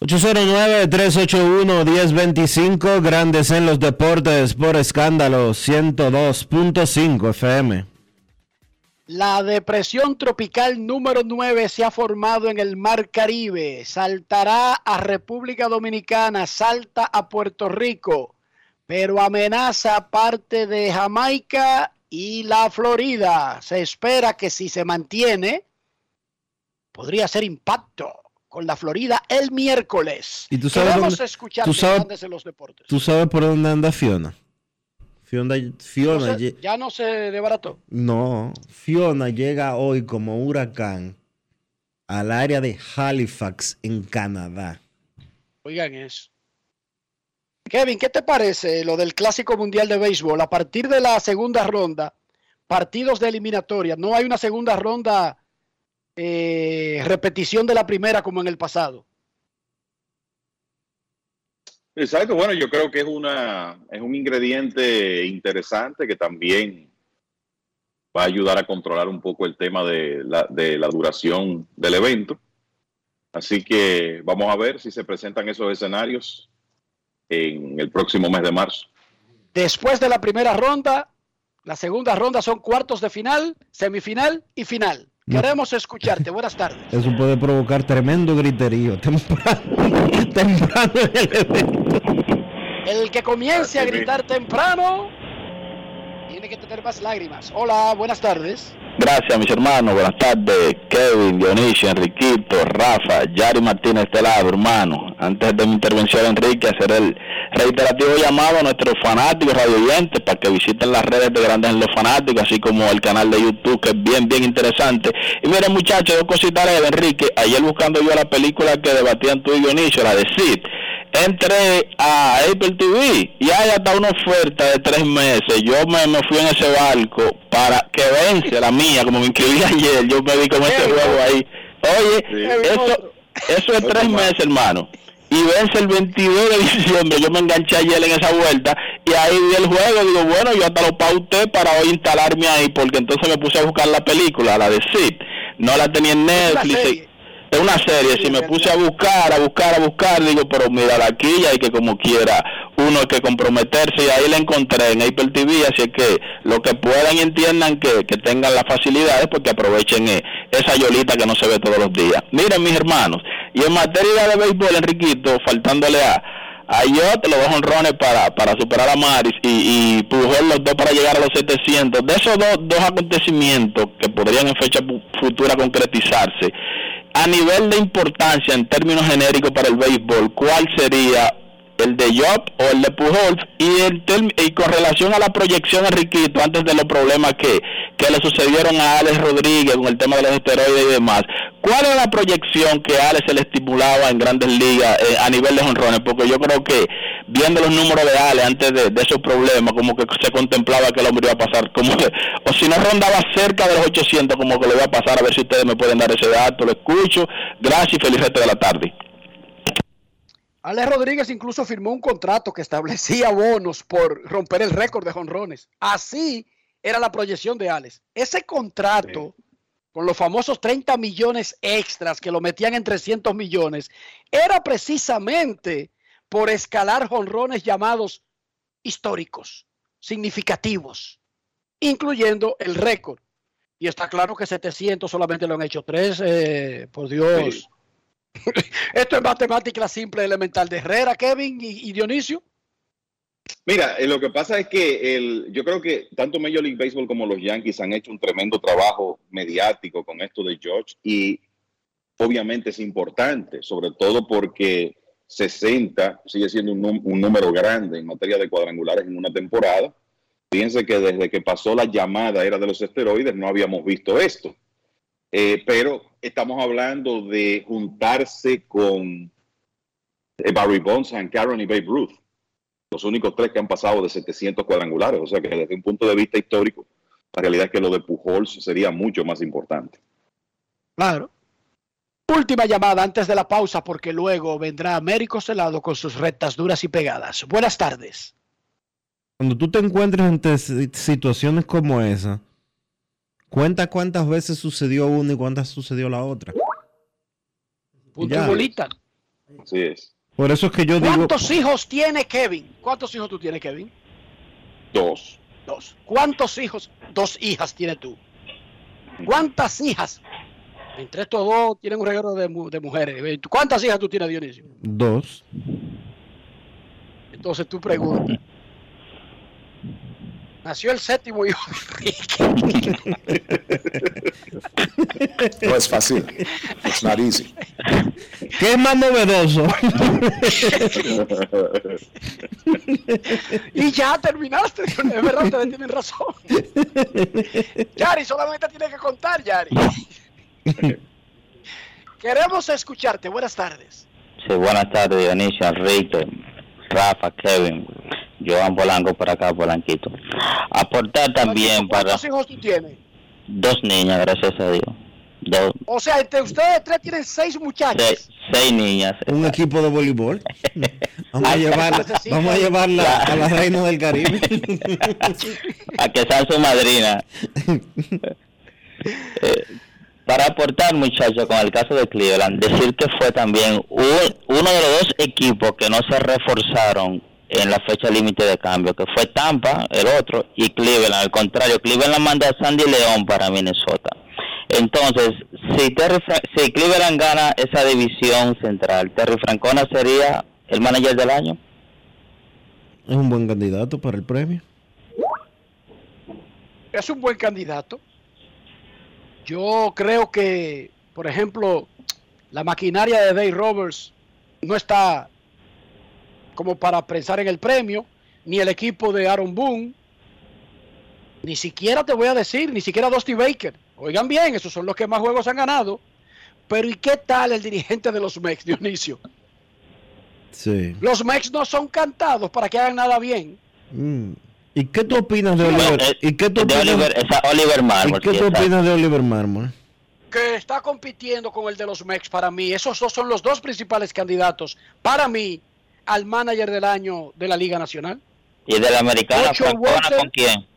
809-381-1025, grandes en los deportes por escándalo 102.5 FM. La depresión tropical número 9 se ha formado en el Mar Caribe, saltará a República Dominicana, salta a Puerto Rico, pero amenaza parte de Jamaica y la Florida. Se espera que si se mantiene, podría ser impacto con la Florida el miércoles. ¿Y tú sabes Queremos dónde- escuchar tú sabes- Grandes en los deportes. ¿Tú sabes por dónde anda Fiona? Fiona, Fiona No sé, lle- ya no se desbarató. no, Fiona llega hoy como huracán al área de Halifax en Canadá. Oigan eso. Kevin, ¿qué te parece lo del Clásico Mundial de Béisbol? A partir de la segunda ronda, partidos de eliminatoria, no hay una segunda ronda eh, repetición de la primera como en el pasado. Exacto, bueno, yo creo que es una es un ingrediente interesante que también va a ayudar a controlar un poco el tema de la, de la duración del evento. Así que vamos a ver si se presentan esos escenarios en el próximo mes de marzo. Después de la primera ronda, la segunda ronda son cuartos de final, semifinal y final. No. Queremos escucharte. Buenas tardes. Eso puede provocar tremendo griterío temprano, temprano en el evento. El que comience a gritar temprano tiene que tener más lágrimas. Hola, buenas tardes. Gracias, mis hermanos. Buenas tardes, Kevin, Dionisio, Enriquito, Rafa, Yari Martínez de este lado, hermano. Antes de mi intervención, Enrique, hacer el reiterativo llamado a nuestros fanáticos radioyentes para que visiten las redes de Grandes en los Fanáticos, así como el canal de YouTube, que es bien, bien interesante. Y miren, muchachos, dos cositas de Enrique. Ayer buscando yo la película que debatían tú y Dionisio, la de Sid. Entré a Apple TV y hay hasta una oferta de tres meses. Yo me, me fui en ese barco para que vence la mía, como me inscribí ayer, yo me vi con ese juego ahí. Oye, eso, eso es tres meses, hermano. Y vence el 22 de diciembre. Yo me enganché ayer en esa vuelta y ahí vi el juego. Digo, bueno, yo hasta lo pauté para hoy instalarme ahí, porque entonces me puse a buscar la película, la de Sid. No la tenía en Netflix. Es una serie, si me puse a buscar, a buscar, a buscar, digo, pero mira, aquí ya hay que como quiera, uno hay que comprometerse y ahí la encontré en Apple TV, así que lo que puedan y entiendan que, que tengan las facilidades, porque aprovechen eh, esa yolita que no se ve todos los días. Miren, mis hermanos, y en materia de béisbol, Enriquito, faltándole a, a Yot, los dos honrones para, para superar a Maris y, y los dos para llegar a los 700. De esos dos, dos acontecimientos que podrían en fecha fu- futura concretizarse, a nivel de importancia en términos genéricos para el béisbol, ¿cuál sería el de Job o el de Pujols? Y, term- y con relación a la proyección, Enriquito, antes de los problemas que, que le sucedieron a Alex Rodríguez con el tema de los esteroides y demás, ¿cuál era la proyección que Alex se le estimulaba en grandes ligas eh, a nivel de jonrones? Porque yo creo que viendo los números de Alex antes de, de esos problemas, como que se contemplaba que el hombre iba a pasar, como que, o si no rondaba cerca de los 800, como que lo iba a pasar, a ver si ustedes me pueden dar ese dato, lo escucho. Gracias y feliz resto de la tarde. Alex Rodríguez incluso firmó un contrato que establecía bonos por romper el récord de jonrones. Así era la proyección de Alex. Ese contrato, con los famosos 30 millones extras que lo metían en 300 millones, era precisamente por escalar jonrones llamados históricos, significativos, incluyendo el récord. Y está claro que 700 solamente lo han hecho tres, eh, por Dios. Esto es matemática simple elemental de Herrera, Kevin y, y Dionisio. Mira, eh, lo que pasa es que el, yo creo que tanto Major League Baseball como los Yankees han hecho un tremendo trabajo mediático con esto de George y obviamente es importante, sobre todo porque 60 sigue siendo un, número grande en materia de cuadrangulares en una temporada. Fíjense que desde que pasó la llamada era de los esteroides no habíamos visto esto. Eh, pero estamos hablando de juntarse con eh, Barry Bonds, Hank Aaron y Babe Ruth, los únicos tres que han pasado de 700 cuadrangulares. O sea que desde un punto de vista histórico, la realidad es que lo de Pujols sería mucho más importante. Claro. Última llamada antes de la pausa porque luego vendrá Américo Celado con sus rectas duras y pegadas. Buenas tardes. Cuando tú te encuentres ante si- situaciones como esa, cuenta cuántas veces sucedió una y cuántas sucedió la otra. Punto Ya. y bolita. Así es. Por eso es que yo digo, ¿Cuántos hijos tiene Kevin? ¿Cuántos hijos tú tienes, Kevin? Dos. Dos. ¿Cuántos hijos? Dos hijas tienes tú. ¿Cuántas hijas? Entre estos dos tienen un regalo de, mu- de mujeres. ¿Cuántas hijas tú tienes, Dionisio? dos. Entonces tú preguntas. Nació el séptimo hijo de Enrique. No es fácil. Not easy. ¿Qué es más novedoso? y ya terminaste. Es verdad, ustedes tienen razón. Yari, solamente tiene que contar, Yari. Queremos escucharte. Buenas tardes. Sí, buenas tardes, Dionisio, Enrique, Rafa, Kevin, Joan Polanco por acá, Polanquito. Aportar también para ¿Cuántos hijos tú tienes? dos niñas, gracias a Dios. Dos, O sea, entre ustedes tres tienen seis muchachos. seis, seis niñas. Un equipo de voleibol. Vamos a llevarla, vamos a llevarla a la reina del Caribe. a que sea su madrina. Eh, para aportar, muchachos, con el caso de Cleveland, decir que fue también un- uno de los dos equipos que no se reforzaron en la fecha límite de cambio, que fue Tampa, el otro, y Cleveland. Al contrario, Cleveland mandó a Sandy León para Minnesota. Entonces, si, Terry Fra- si Cleveland gana esa división central, Terry Francona sería el manager del año. Es un buen candidato para el premio. Es un buen candidato. Yo creo que, por ejemplo, la maquinaria de Dave Roberts no está como para pensar en el premio, ni el equipo de Aaron Boone, ni siquiera te voy a decir, ni siquiera Dusty Baker. Oigan bien, esos son los que más juegos han ganado. Pero ¿y qué tal el dirigente de los Mex, Dionisio? Sí. Los Mex no son cantados para que hagan nada bien. Mm. ¿Y qué tú opinas de Oliver? eh, ¿Y qué tú de opinas, Oliver, esa Oliver ¿y Marmol, qué sí, tú opinas de Oliver Marmol? Que está compitiendo con el de los Mex para mí. Esos dos son los dos principales candidatos para mí al manager del año de la Liga Nacional. ¿Y de la americana Ocho Francona Walter. con quién?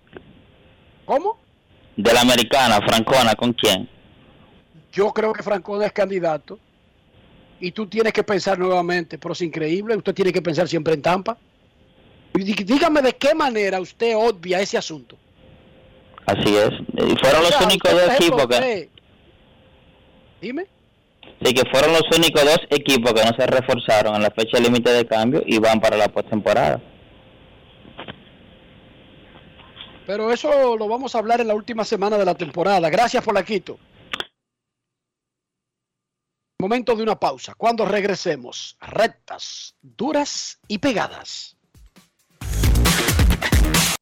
¿Cómo? De la americana Francona con quién? Yo creo que Francona es candidato. Y tú tienes que pensar nuevamente, pero es increíble. Usted tiene que pensar siempre en Tampa. Dígame de qué manera usted obvia ese asunto. Así es. Y fueron los O sea, únicos dos equipos que... Dime. Sí, que fueron los únicos dos equipos que no se reforzaron en la fecha límite de cambio y van para la postemporada. Pero eso lo vamos a hablar en la última semana de la temporada. Gracias por la quito. Momento de una pausa. Cuando regresemos, rectas, duras y pegadas.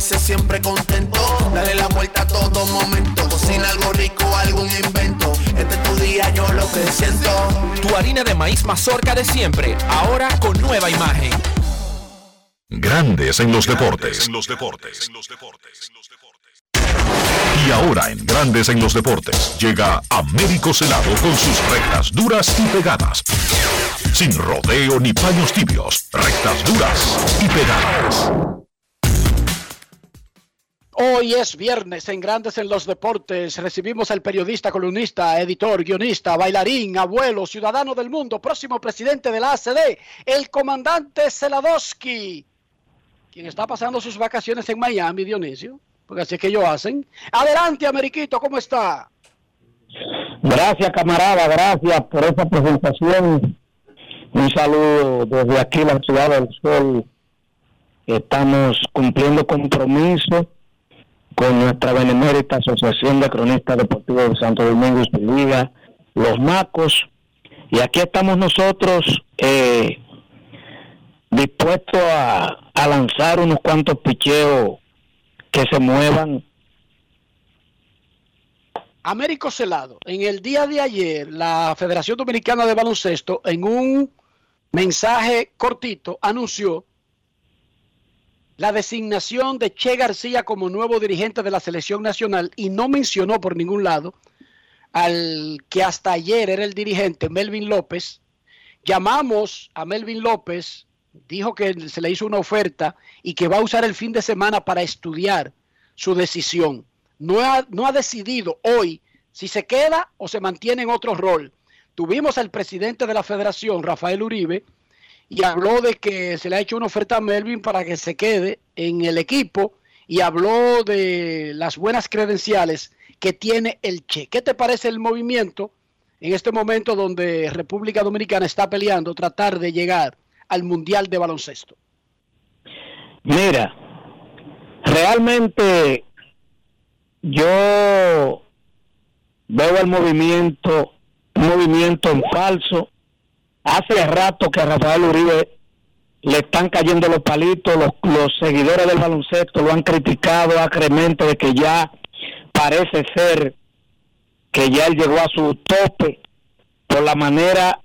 siempre contento. Dale la vuelta a todo momento. Cocina algo rico, algún invento. Este es tu día, yo lo que siento. Tu harina de maíz mazorca de siempre, ahora con nueva imagen. Grandes en los deportes. Y ahora en Grandes en los deportes llega Américo Celado con sus rectas duras y pegadas. Sin rodeo ni paños tibios, rectas duras y pegadas. Hoy es viernes en Grandes en los Deportes. Recibimos al periodista, columnista, editor, guionista, bailarín, abuelo, ciudadano del mundo, próximo presidente de la ACD, el comandante Zeladowski, quien está pasando sus vacaciones en Miami, Dionisio, porque así es que ellos hacen. Adelante, Ameriquito, ¿cómo está? Gracias, camarada, gracias por esa presentación. Un saludo desde aquí, la ciudad del sol. Estamos cumpliendo compromiso con nuestra benemérita Asociación de Cronistas Deportivos de Santo Domingo y Liga, Los Macos. Y aquí estamos nosotros eh, dispuestos a, a lanzar unos cuantos picheos que se muevan Américo Celado, en el día de ayer, la Federación Dominicana de Baloncesto, en un mensaje cortito, anunció la designación de Che García como nuevo dirigente de la selección nacional y no mencionó por ningún lado al que hasta ayer era el dirigente, Melvin López. Llamamos a Melvin López, dijo que se le hizo una oferta y que va a usar el fin de semana para estudiar su decisión. No ha, no ha decidido hoy si se queda o se mantiene en otro rol. Tuvimos al presidente de la federación, Rafael Uribe, y habló de que se le ha hecho una oferta a Melvin para que se quede en el equipo y habló de las buenas credenciales que tiene el Che. ¿Qué te parece el movimiento en este momento donde República Dominicana está peleando tratar de llegar al Mundial de Baloncesto? Mira, realmente yo veo el movimiento, movimiento en falso. Hace rato que a Rafael Uribe le están cayendo los palitos, los, seguidores del baloncesto lo han criticado acremente de que ya parece ser que ya él llegó a su tope por la manera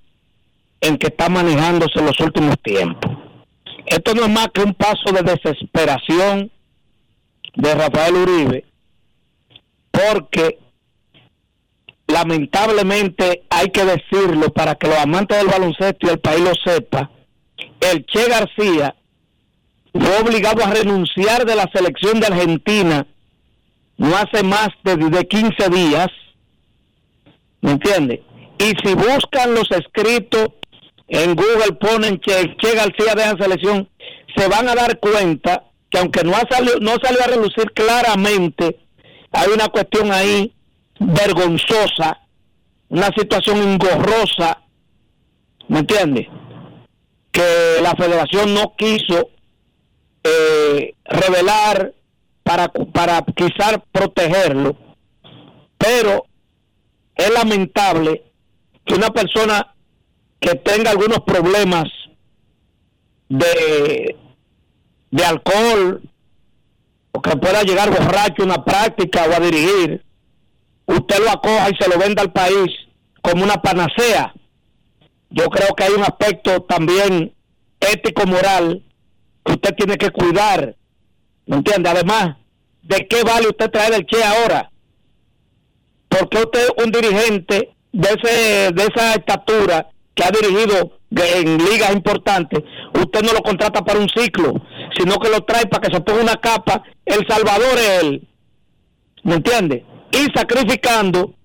en que está manejándose los últimos tiempos. Esto no es más que un paso de desesperación de Rafael Uribe, porque lamentablemente hay que decirlo para que los amantes del baloncesto y el país lo sepa, el Che García fue obligado a renunciar de la selección de Argentina no hace más de, de 15 días, ¿me entiende? Y si buscan los escritos en Google, ponen Che, che García de la selección, se van a dar cuenta que aunque no, ha salido, no salió a relucir claramente, hay una cuestión ahí vergonzosa, una situación engorrosa, ¿me entiende? Que la federación no quiso eh, revelar para, para quizás protegerlo, pero es lamentable que una persona que tenga algunos problemas de, de alcohol o que pueda llegar borracho a una práctica o a dirigir, usted lo acoja y se lo venda al país como una panacea. Yo creo que hay un aspecto también ético-moral que usted tiene que cuidar. ¿Me entiende? Además, ¿de qué vale usted traer el Che ahora? Porque usted un dirigente de, ese, de esa estatura que ha dirigido en ligas importantes, usted no lo contrata para un ciclo, sino que lo trae para que se ponga una capa. El Salvador es él. ¿Me entiende? Y sacrificando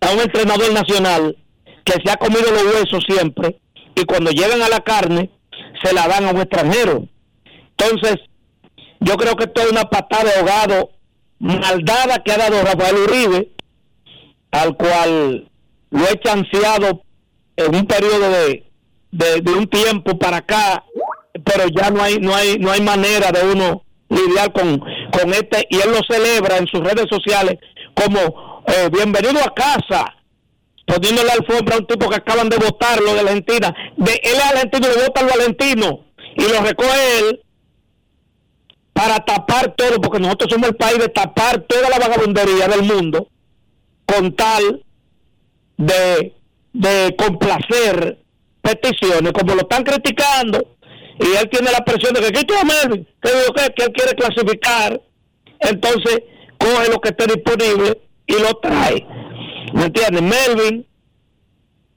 a un entrenador nacional que se ha comido los huesos siempre y cuando llegan a la carne se la dan a un extranjero. Entonces, yo creo que esto es una patada de ahogado maldada que ha dado Rafael Uribe, al cual lo he chanceado en un periodo de, de, un tiempo para acá, pero ya no hay, no hay, no hay manera de uno lidiar con, con este, y él lo celebra en sus redes sociales como eh, bienvenido a casa, poniéndole alfombra a un tipo que acaban de votarlo de Argentina. De, él es argentino y vota al Valentino y lo recoge él para tapar todo, porque nosotros somos el país de tapar toda la vagabundería del mundo con tal de, de complacer peticiones, como lo están criticando, y él tiene la presión de que, ¿qué tú, que, que él quiere clasificar, entonces coge lo que esté disponible y lo trae. ¿Me entiendes? Melvin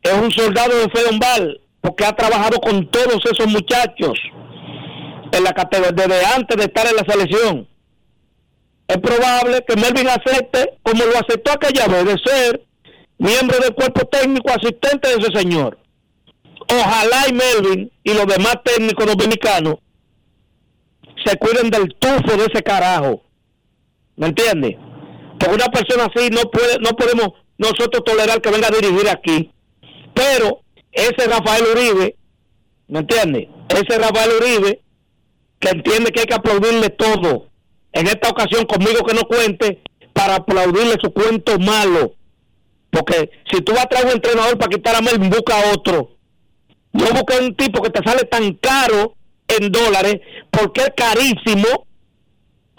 es un soldado de Fedombal porque ha trabajado con todos esos muchachos en la categoría desde antes de estar en la selección. Es probable que Melvin acepte, como lo aceptó aquella vez, de ser miembro del cuerpo técnico asistente de ese señor. Ojalá y Melvin y los demás técnicos dominicanos se cuiden del tufo de ese carajo. ¿Me entiendes? Porque una persona así no puede, no podemos nosotros tolerar que venga a dirigir aquí. Pero ese Rafael Uribe, ¿me entiende? Ese Rafael Uribe, que entiende que hay que aplaudirle todo. En esta ocasión conmigo que no cuente para aplaudirle su cuento malo. Porque si tú vas a traer un entrenador para quitar a Melvin, busca otro. No busca un tipo que te sale tan caro en dólares, porque es carísimo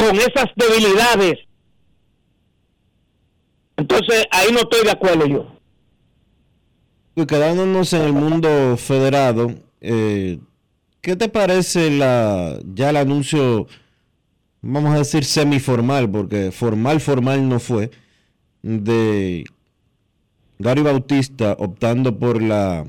con esas debilidades. Entonces ahí no estoy de acuerdo yo. Y quedándonos en el mundo federado, eh, ¿qué te parece la ya el anuncio, vamos a decir semiformal, porque formal, formal no fue, de Gary Bautista optando por la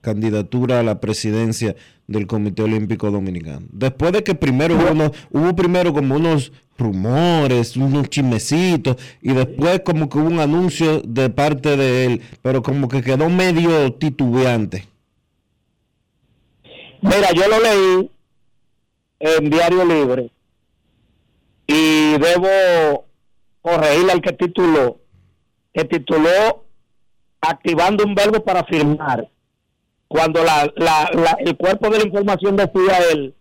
candidatura a la presidencia del Comité Olímpico Dominicano. Después de que primero hubo, hubo primero como unos rumores, unos chismecitos, y después como que hubo un anuncio de parte de él, pero como que quedó medio titubeante. Mira, yo lo leí en Diario Libre y debo corregir al que tituló, que tituló activando un verbo para firmar cuando la, el cuerpo de la información decía él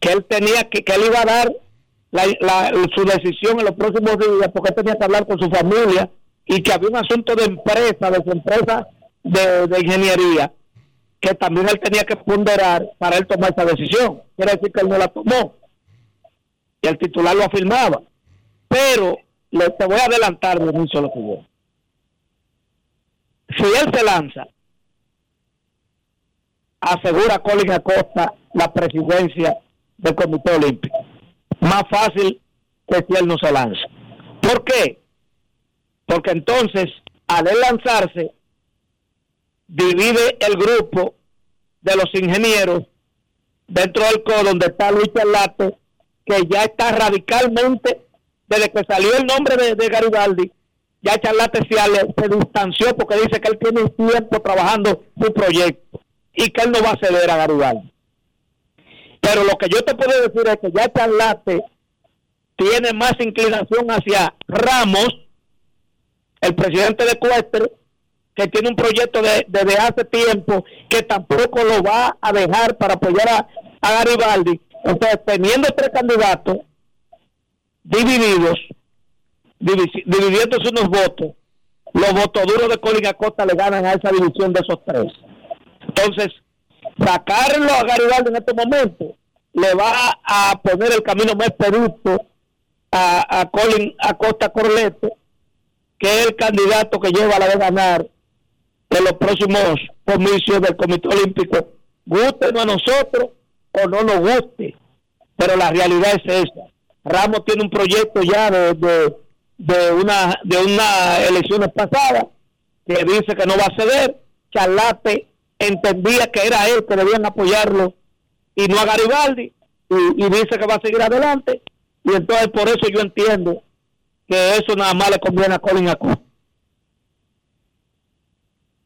que él tenía que, que él iba a dar la, su decisión en los próximos días porque él tenía que hablar con su familia y que había un asunto de empresa, de su empresa de, ingeniería, que también él tenía que ponderar para él tomar esa decisión. Quiere decir que él no la tomó. Y el titular lo afirmaba. Pero le, te voy a adelantar de un solo que Si él se lanza asegura Colin Acosta la presidencia del Comité Olímpico. Más fácil que si él no se lanza. ¿Por qué? Porque entonces, al lanzarse, divide el grupo de los ingenieros dentro del COE donde está Luis Charlate, que ya está radicalmente, desde que salió el nombre de, Garibaldi, ya Charlate se, se distanció porque dice que él tiene tiempo trabajando su proyecto y que él no va a ceder a Garibaldi. Pero lo que yo te puedo decir es que ya Charlate tiene más inclinación hacia Ramos, el presidente de Cuestre, que tiene un proyecto de- desde hace tiempo que tampoco lo va a dejar para apoyar a, Garibaldi. Entonces, teniendo tres candidatos divididos, dividiéndose unos votos, los votos duros de Colin Acosta le ganan a esa división de esos tres. Entonces, sacarlo a Garibaldi en este momento le va a poner el camino más expedito a, a Colin Acosta Corleto, que es el candidato que lleva la de ganar en los próximos comicios del Comité Olímpico, guste a nosotros o no nos guste, pero la realidad es esa. Ramos tiene un proyecto ya de, de, una de una elecciones pasadas que dice que no va a ceder. Charlate entendía que era él que debían apoyarlo y no a Garibaldi y, y dice que va a seguir adelante y entonces por eso yo entiendo que eso nada más le conviene a Colin Acosta.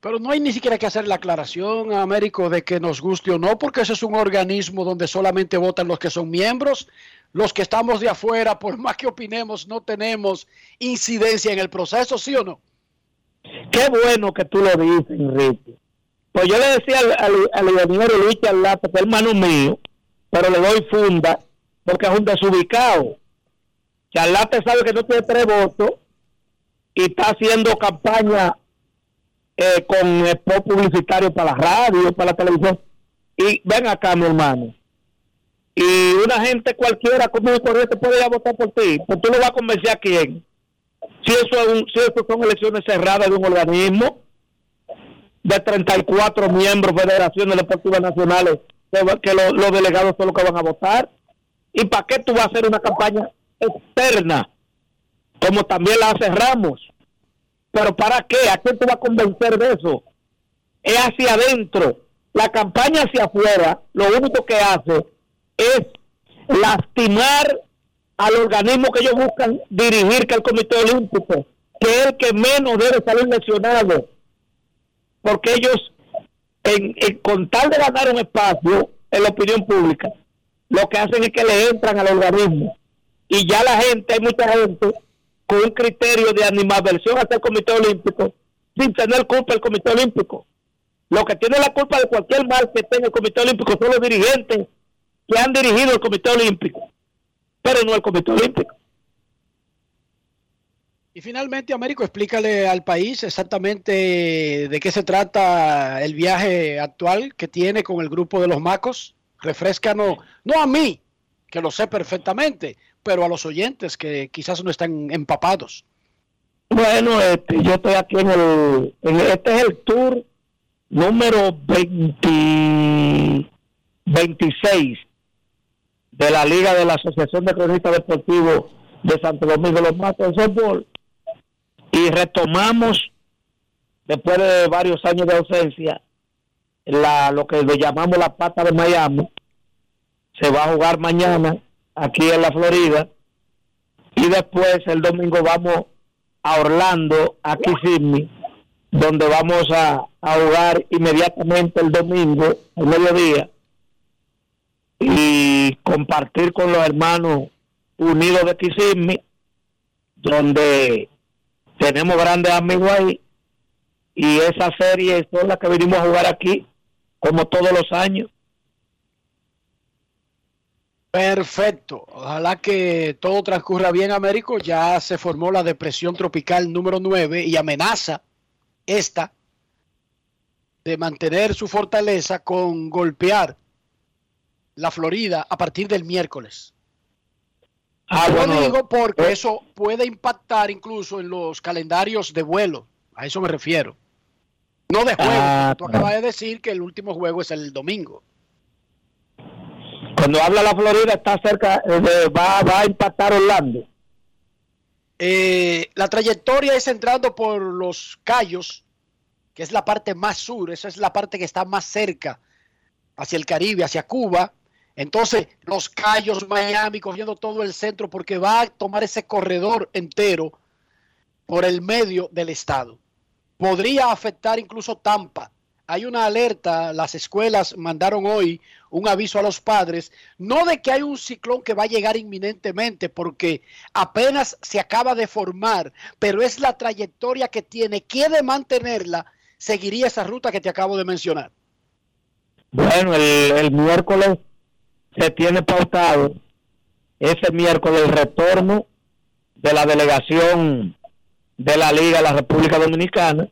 Pero no hay ni siquiera que hacer la aclaración, Américo, de que nos guste o no, porque ese es un organismo donde solamente votan los que son miembros. Los que estamos de afuera, por más que opinemos, no tenemos incidencia en el proceso, ¿sí o no? Qué bueno que tú lo dices, Enrique. Pues yo le decía al, al, al ingeniero Luis Charlata, que es hermano mío, pero le doy funda, porque es un desubicado. Charlate sabe que no tiene tres votos y está haciendo campaña eh, con spot publicitario para la radio, para la televisión. Y ven acá, mi hermano. Y una gente cualquiera, como y corriente, puede ir a votar por ti. Pues tú lo vas a convencer a quién. Si eso, es un- si eso son elecciones cerradas de un organismo de 34 miembros, federaciones deportivas nacionales, que, los delegados son los que van a votar. ¿Y para qué tú vas a hacer una campaña externa? Como también la hace Ramos. ¿Pero para qué? ¿A quién tú vas a convencer de eso? Es hacia adentro. La campaña hacia afuera, lo único que hace es lastimar al organismo que ellos buscan dirigir, que es el Comité Olímpico, que es el que menos debe salir lesionado. Porque ellos, en, con tal de ganar un espacio en la opinión pública, lo que hacen es que le entran al organismo. Y ya la gente, hay mucha gente con un criterio de animadversión hacia el Comité Olímpico, sin tener culpa el Comité Olímpico. Lo que tiene la culpa de cualquier mal que tenga el Comité Olímpico son los dirigentes que han dirigido el Comité Olímpico, pero no el Comité Olímpico. Y finalmente, Américo, explícale al país exactamente de qué se trata el viaje actual que tiene con el grupo de los Macos. Refrescanos, no a mí, que lo sé perfectamente, pero a los oyentes que quizás no están empapados. Bueno, este, yo estoy aquí en el, en este es el tour número 20 26 de la Liga de la Asociación de Cronistas Deportivos de Santo Domingo, los Matos de Softball, y retomamos, después de varios años de ausencia, la, lo que le llamamos la pata de Miami, se va a jugar mañana aquí en la Florida, y después el domingo vamos a Orlando, a Kissimmee, donde vamos a, jugar inmediatamente el domingo, el mediodía, y compartir con los hermanos unidos de Kissimmee, donde tenemos grandes amigos ahí, y esa serie son las que venimos a jugar aquí, como todos los años. Perfecto. Ojalá que todo transcurra bien, Américo. Ya se formó la depresión tropical número 9 y amenaza esta de mantener su fortaleza con golpear la Florida a partir del miércoles. Ah, bueno, digo porque eh. eso puede impactar incluso en los calendarios de vuelo. A eso me refiero. No de juego. Ah, tú acabas de decir que el último juego es el domingo. Cuando habla la Florida está cerca, eh, va, va a impactar Orlando. Eh, la trayectoria es entrando por los Cayos, que es la parte más sur, esa es la parte que está más cerca hacia el Caribe, hacia Cuba. Entonces, los Cayos, Miami, cogiendo todo el centro, porque va a tomar ese corredor entero por el medio del estado. Podría afectar incluso Tampa. Hay una alerta, las escuelas mandaron hoy un aviso a los padres, no de que hay un ciclón que va a llegar inminentemente, porque apenas se acaba de formar, pero es la trayectoria que tiene, que de mantenerla, seguiría esa ruta que te acabo de mencionar. Bueno, el, el miércoles se tiene pautado ese miércoles el retorno de la delegación de la Liga de la República Dominicana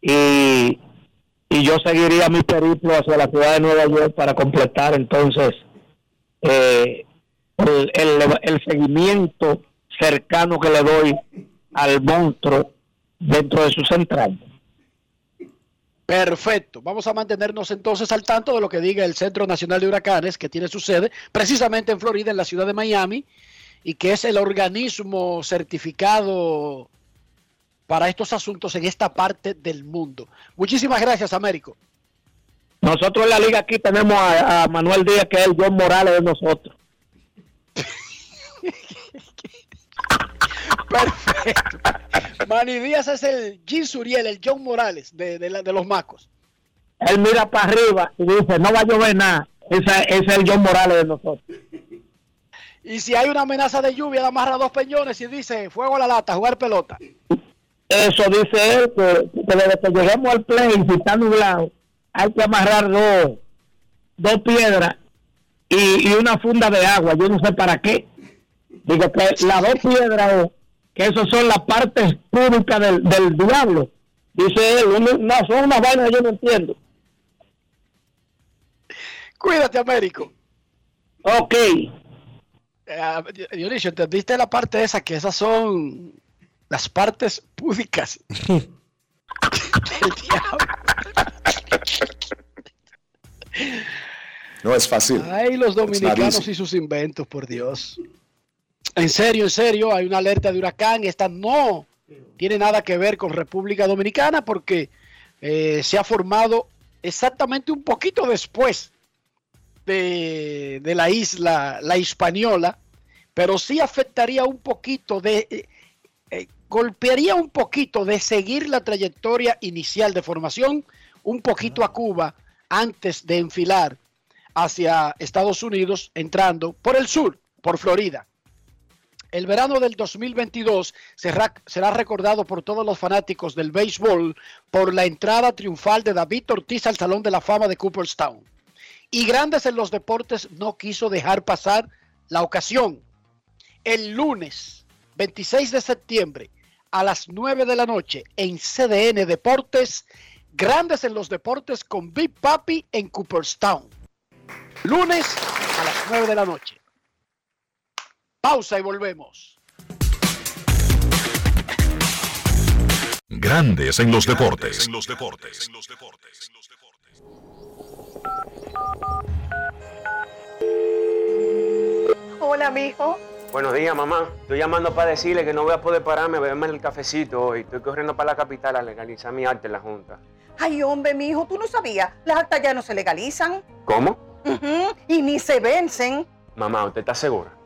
y, yo seguiría mi periplo hacia la ciudad de Nueva York para completar entonces eh, el, el, el seguimiento cercano que le doy al monstruo dentro de su central. Perfecto. Vamos a mantenernos entonces al tanto de lo que diga el Centro Nacional de Huracanes, que tiene su sede precisamente en Florida, en la ciudad de Miami, y que es el organismo certificado para estos asuntos en esta parte del mundo. Muchísimas gracias, Américo. Nosotros en la liga aquí tenemos a, Manuel Díaz, que es el John Morales de nosotros. Perfecto. Manny Díaz es el Jim Suriel, el John Morales de, de, la- de los Macos. Él mira para arriba y dice, no va a llover nada. Ese, ese es el John Morales de nosotros. Y si hay una amenaza de lluvia, le amarra dos peñones y dice fuego a la lata, jugar pelota. Eso dice él, que, que desde que lleguemos al play, si está nublado, hay que amarrar dos, dos piedras y, y una funda de agua. Yo no sé para qué. Digo que las dos piedras, que esas son las partes públicas del, del diablo. Dice él, no, no, son unas vainas que yo no entiendo. Cuídate, Américo. Ok. Eh, Dionisio, ¿entendiste la parte esa? Que esas son las partes públicas del diablo. No es fácil. Ay, los dominicanos y sus inventos, por Dios. En serio, en serio, hay una alerta de huracán. Esta no tiene nada que ver con República Dominicana porque eh, se ha formado exactamente un poquito después de, de la isla, la Hispaniola, pero sí afectaría un poquito de... eh, eh, golpearía un poquito de seguir la trayectoria inicial de formación, un poquito a Cuba antes de enfilar hacia Estados Unidos, entrando por el sur, por Florida. El verano del 2022 será, será recordado por todos los fanáticos del béisbol por la entrada triunfal de David Ortiz al Salón de la Fama de Cooperstown. Y Grandes en los Deportes no quiso dejar pasar la ocasión. El lunes 26 de septiembre a las 9 de la noche en CDN Deportes, Grandes en los Deportes con Big Papi en Cooperstown. Lunes a las 9 de la noche. Pausa y volvemos. Grandes en los deportes. Hola, mijo. Buenos días, mamá. Estoy llamando para decirle que no voy a poder pararme a beberme el cafecito hoy. Estoy corriendo para la capital a legalizar mi arte en la Junta. Ay, hombre, mijo, tú no sabías. Las actas ya no se legalizan. ¿Cómo? Y ni se vencen. Mamá, ¿usted está segura?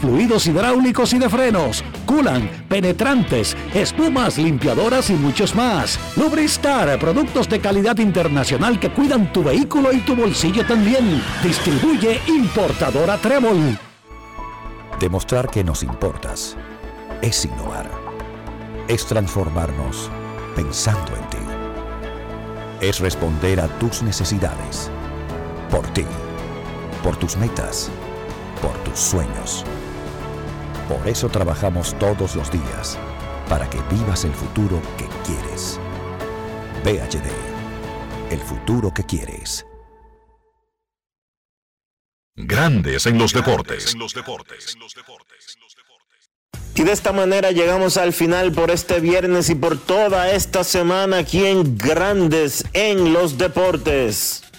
Fluidos hidráulicos y de frenos, culan, penetrantes, espumas, limpiadoras y muchos más. Lubristar, productos de calidad internacional que cuidan tu vehículo y tu bolsillo también. Distribuye importadora Trébol. Demostrar que nos importas es innovar. Es transformarnos pensando en ti. Es responder a tus necesidades. Por ti. Por tus metas. Por tus sueños. Por eso trabajamos todos los días. Para que vivas el futuro que quieres. VHD. El futuro que quieres. Grandes en los deportes. Y de esta manera llegamos al final por este viernes y por toda esta semana aquí en Grandes en los Deportes.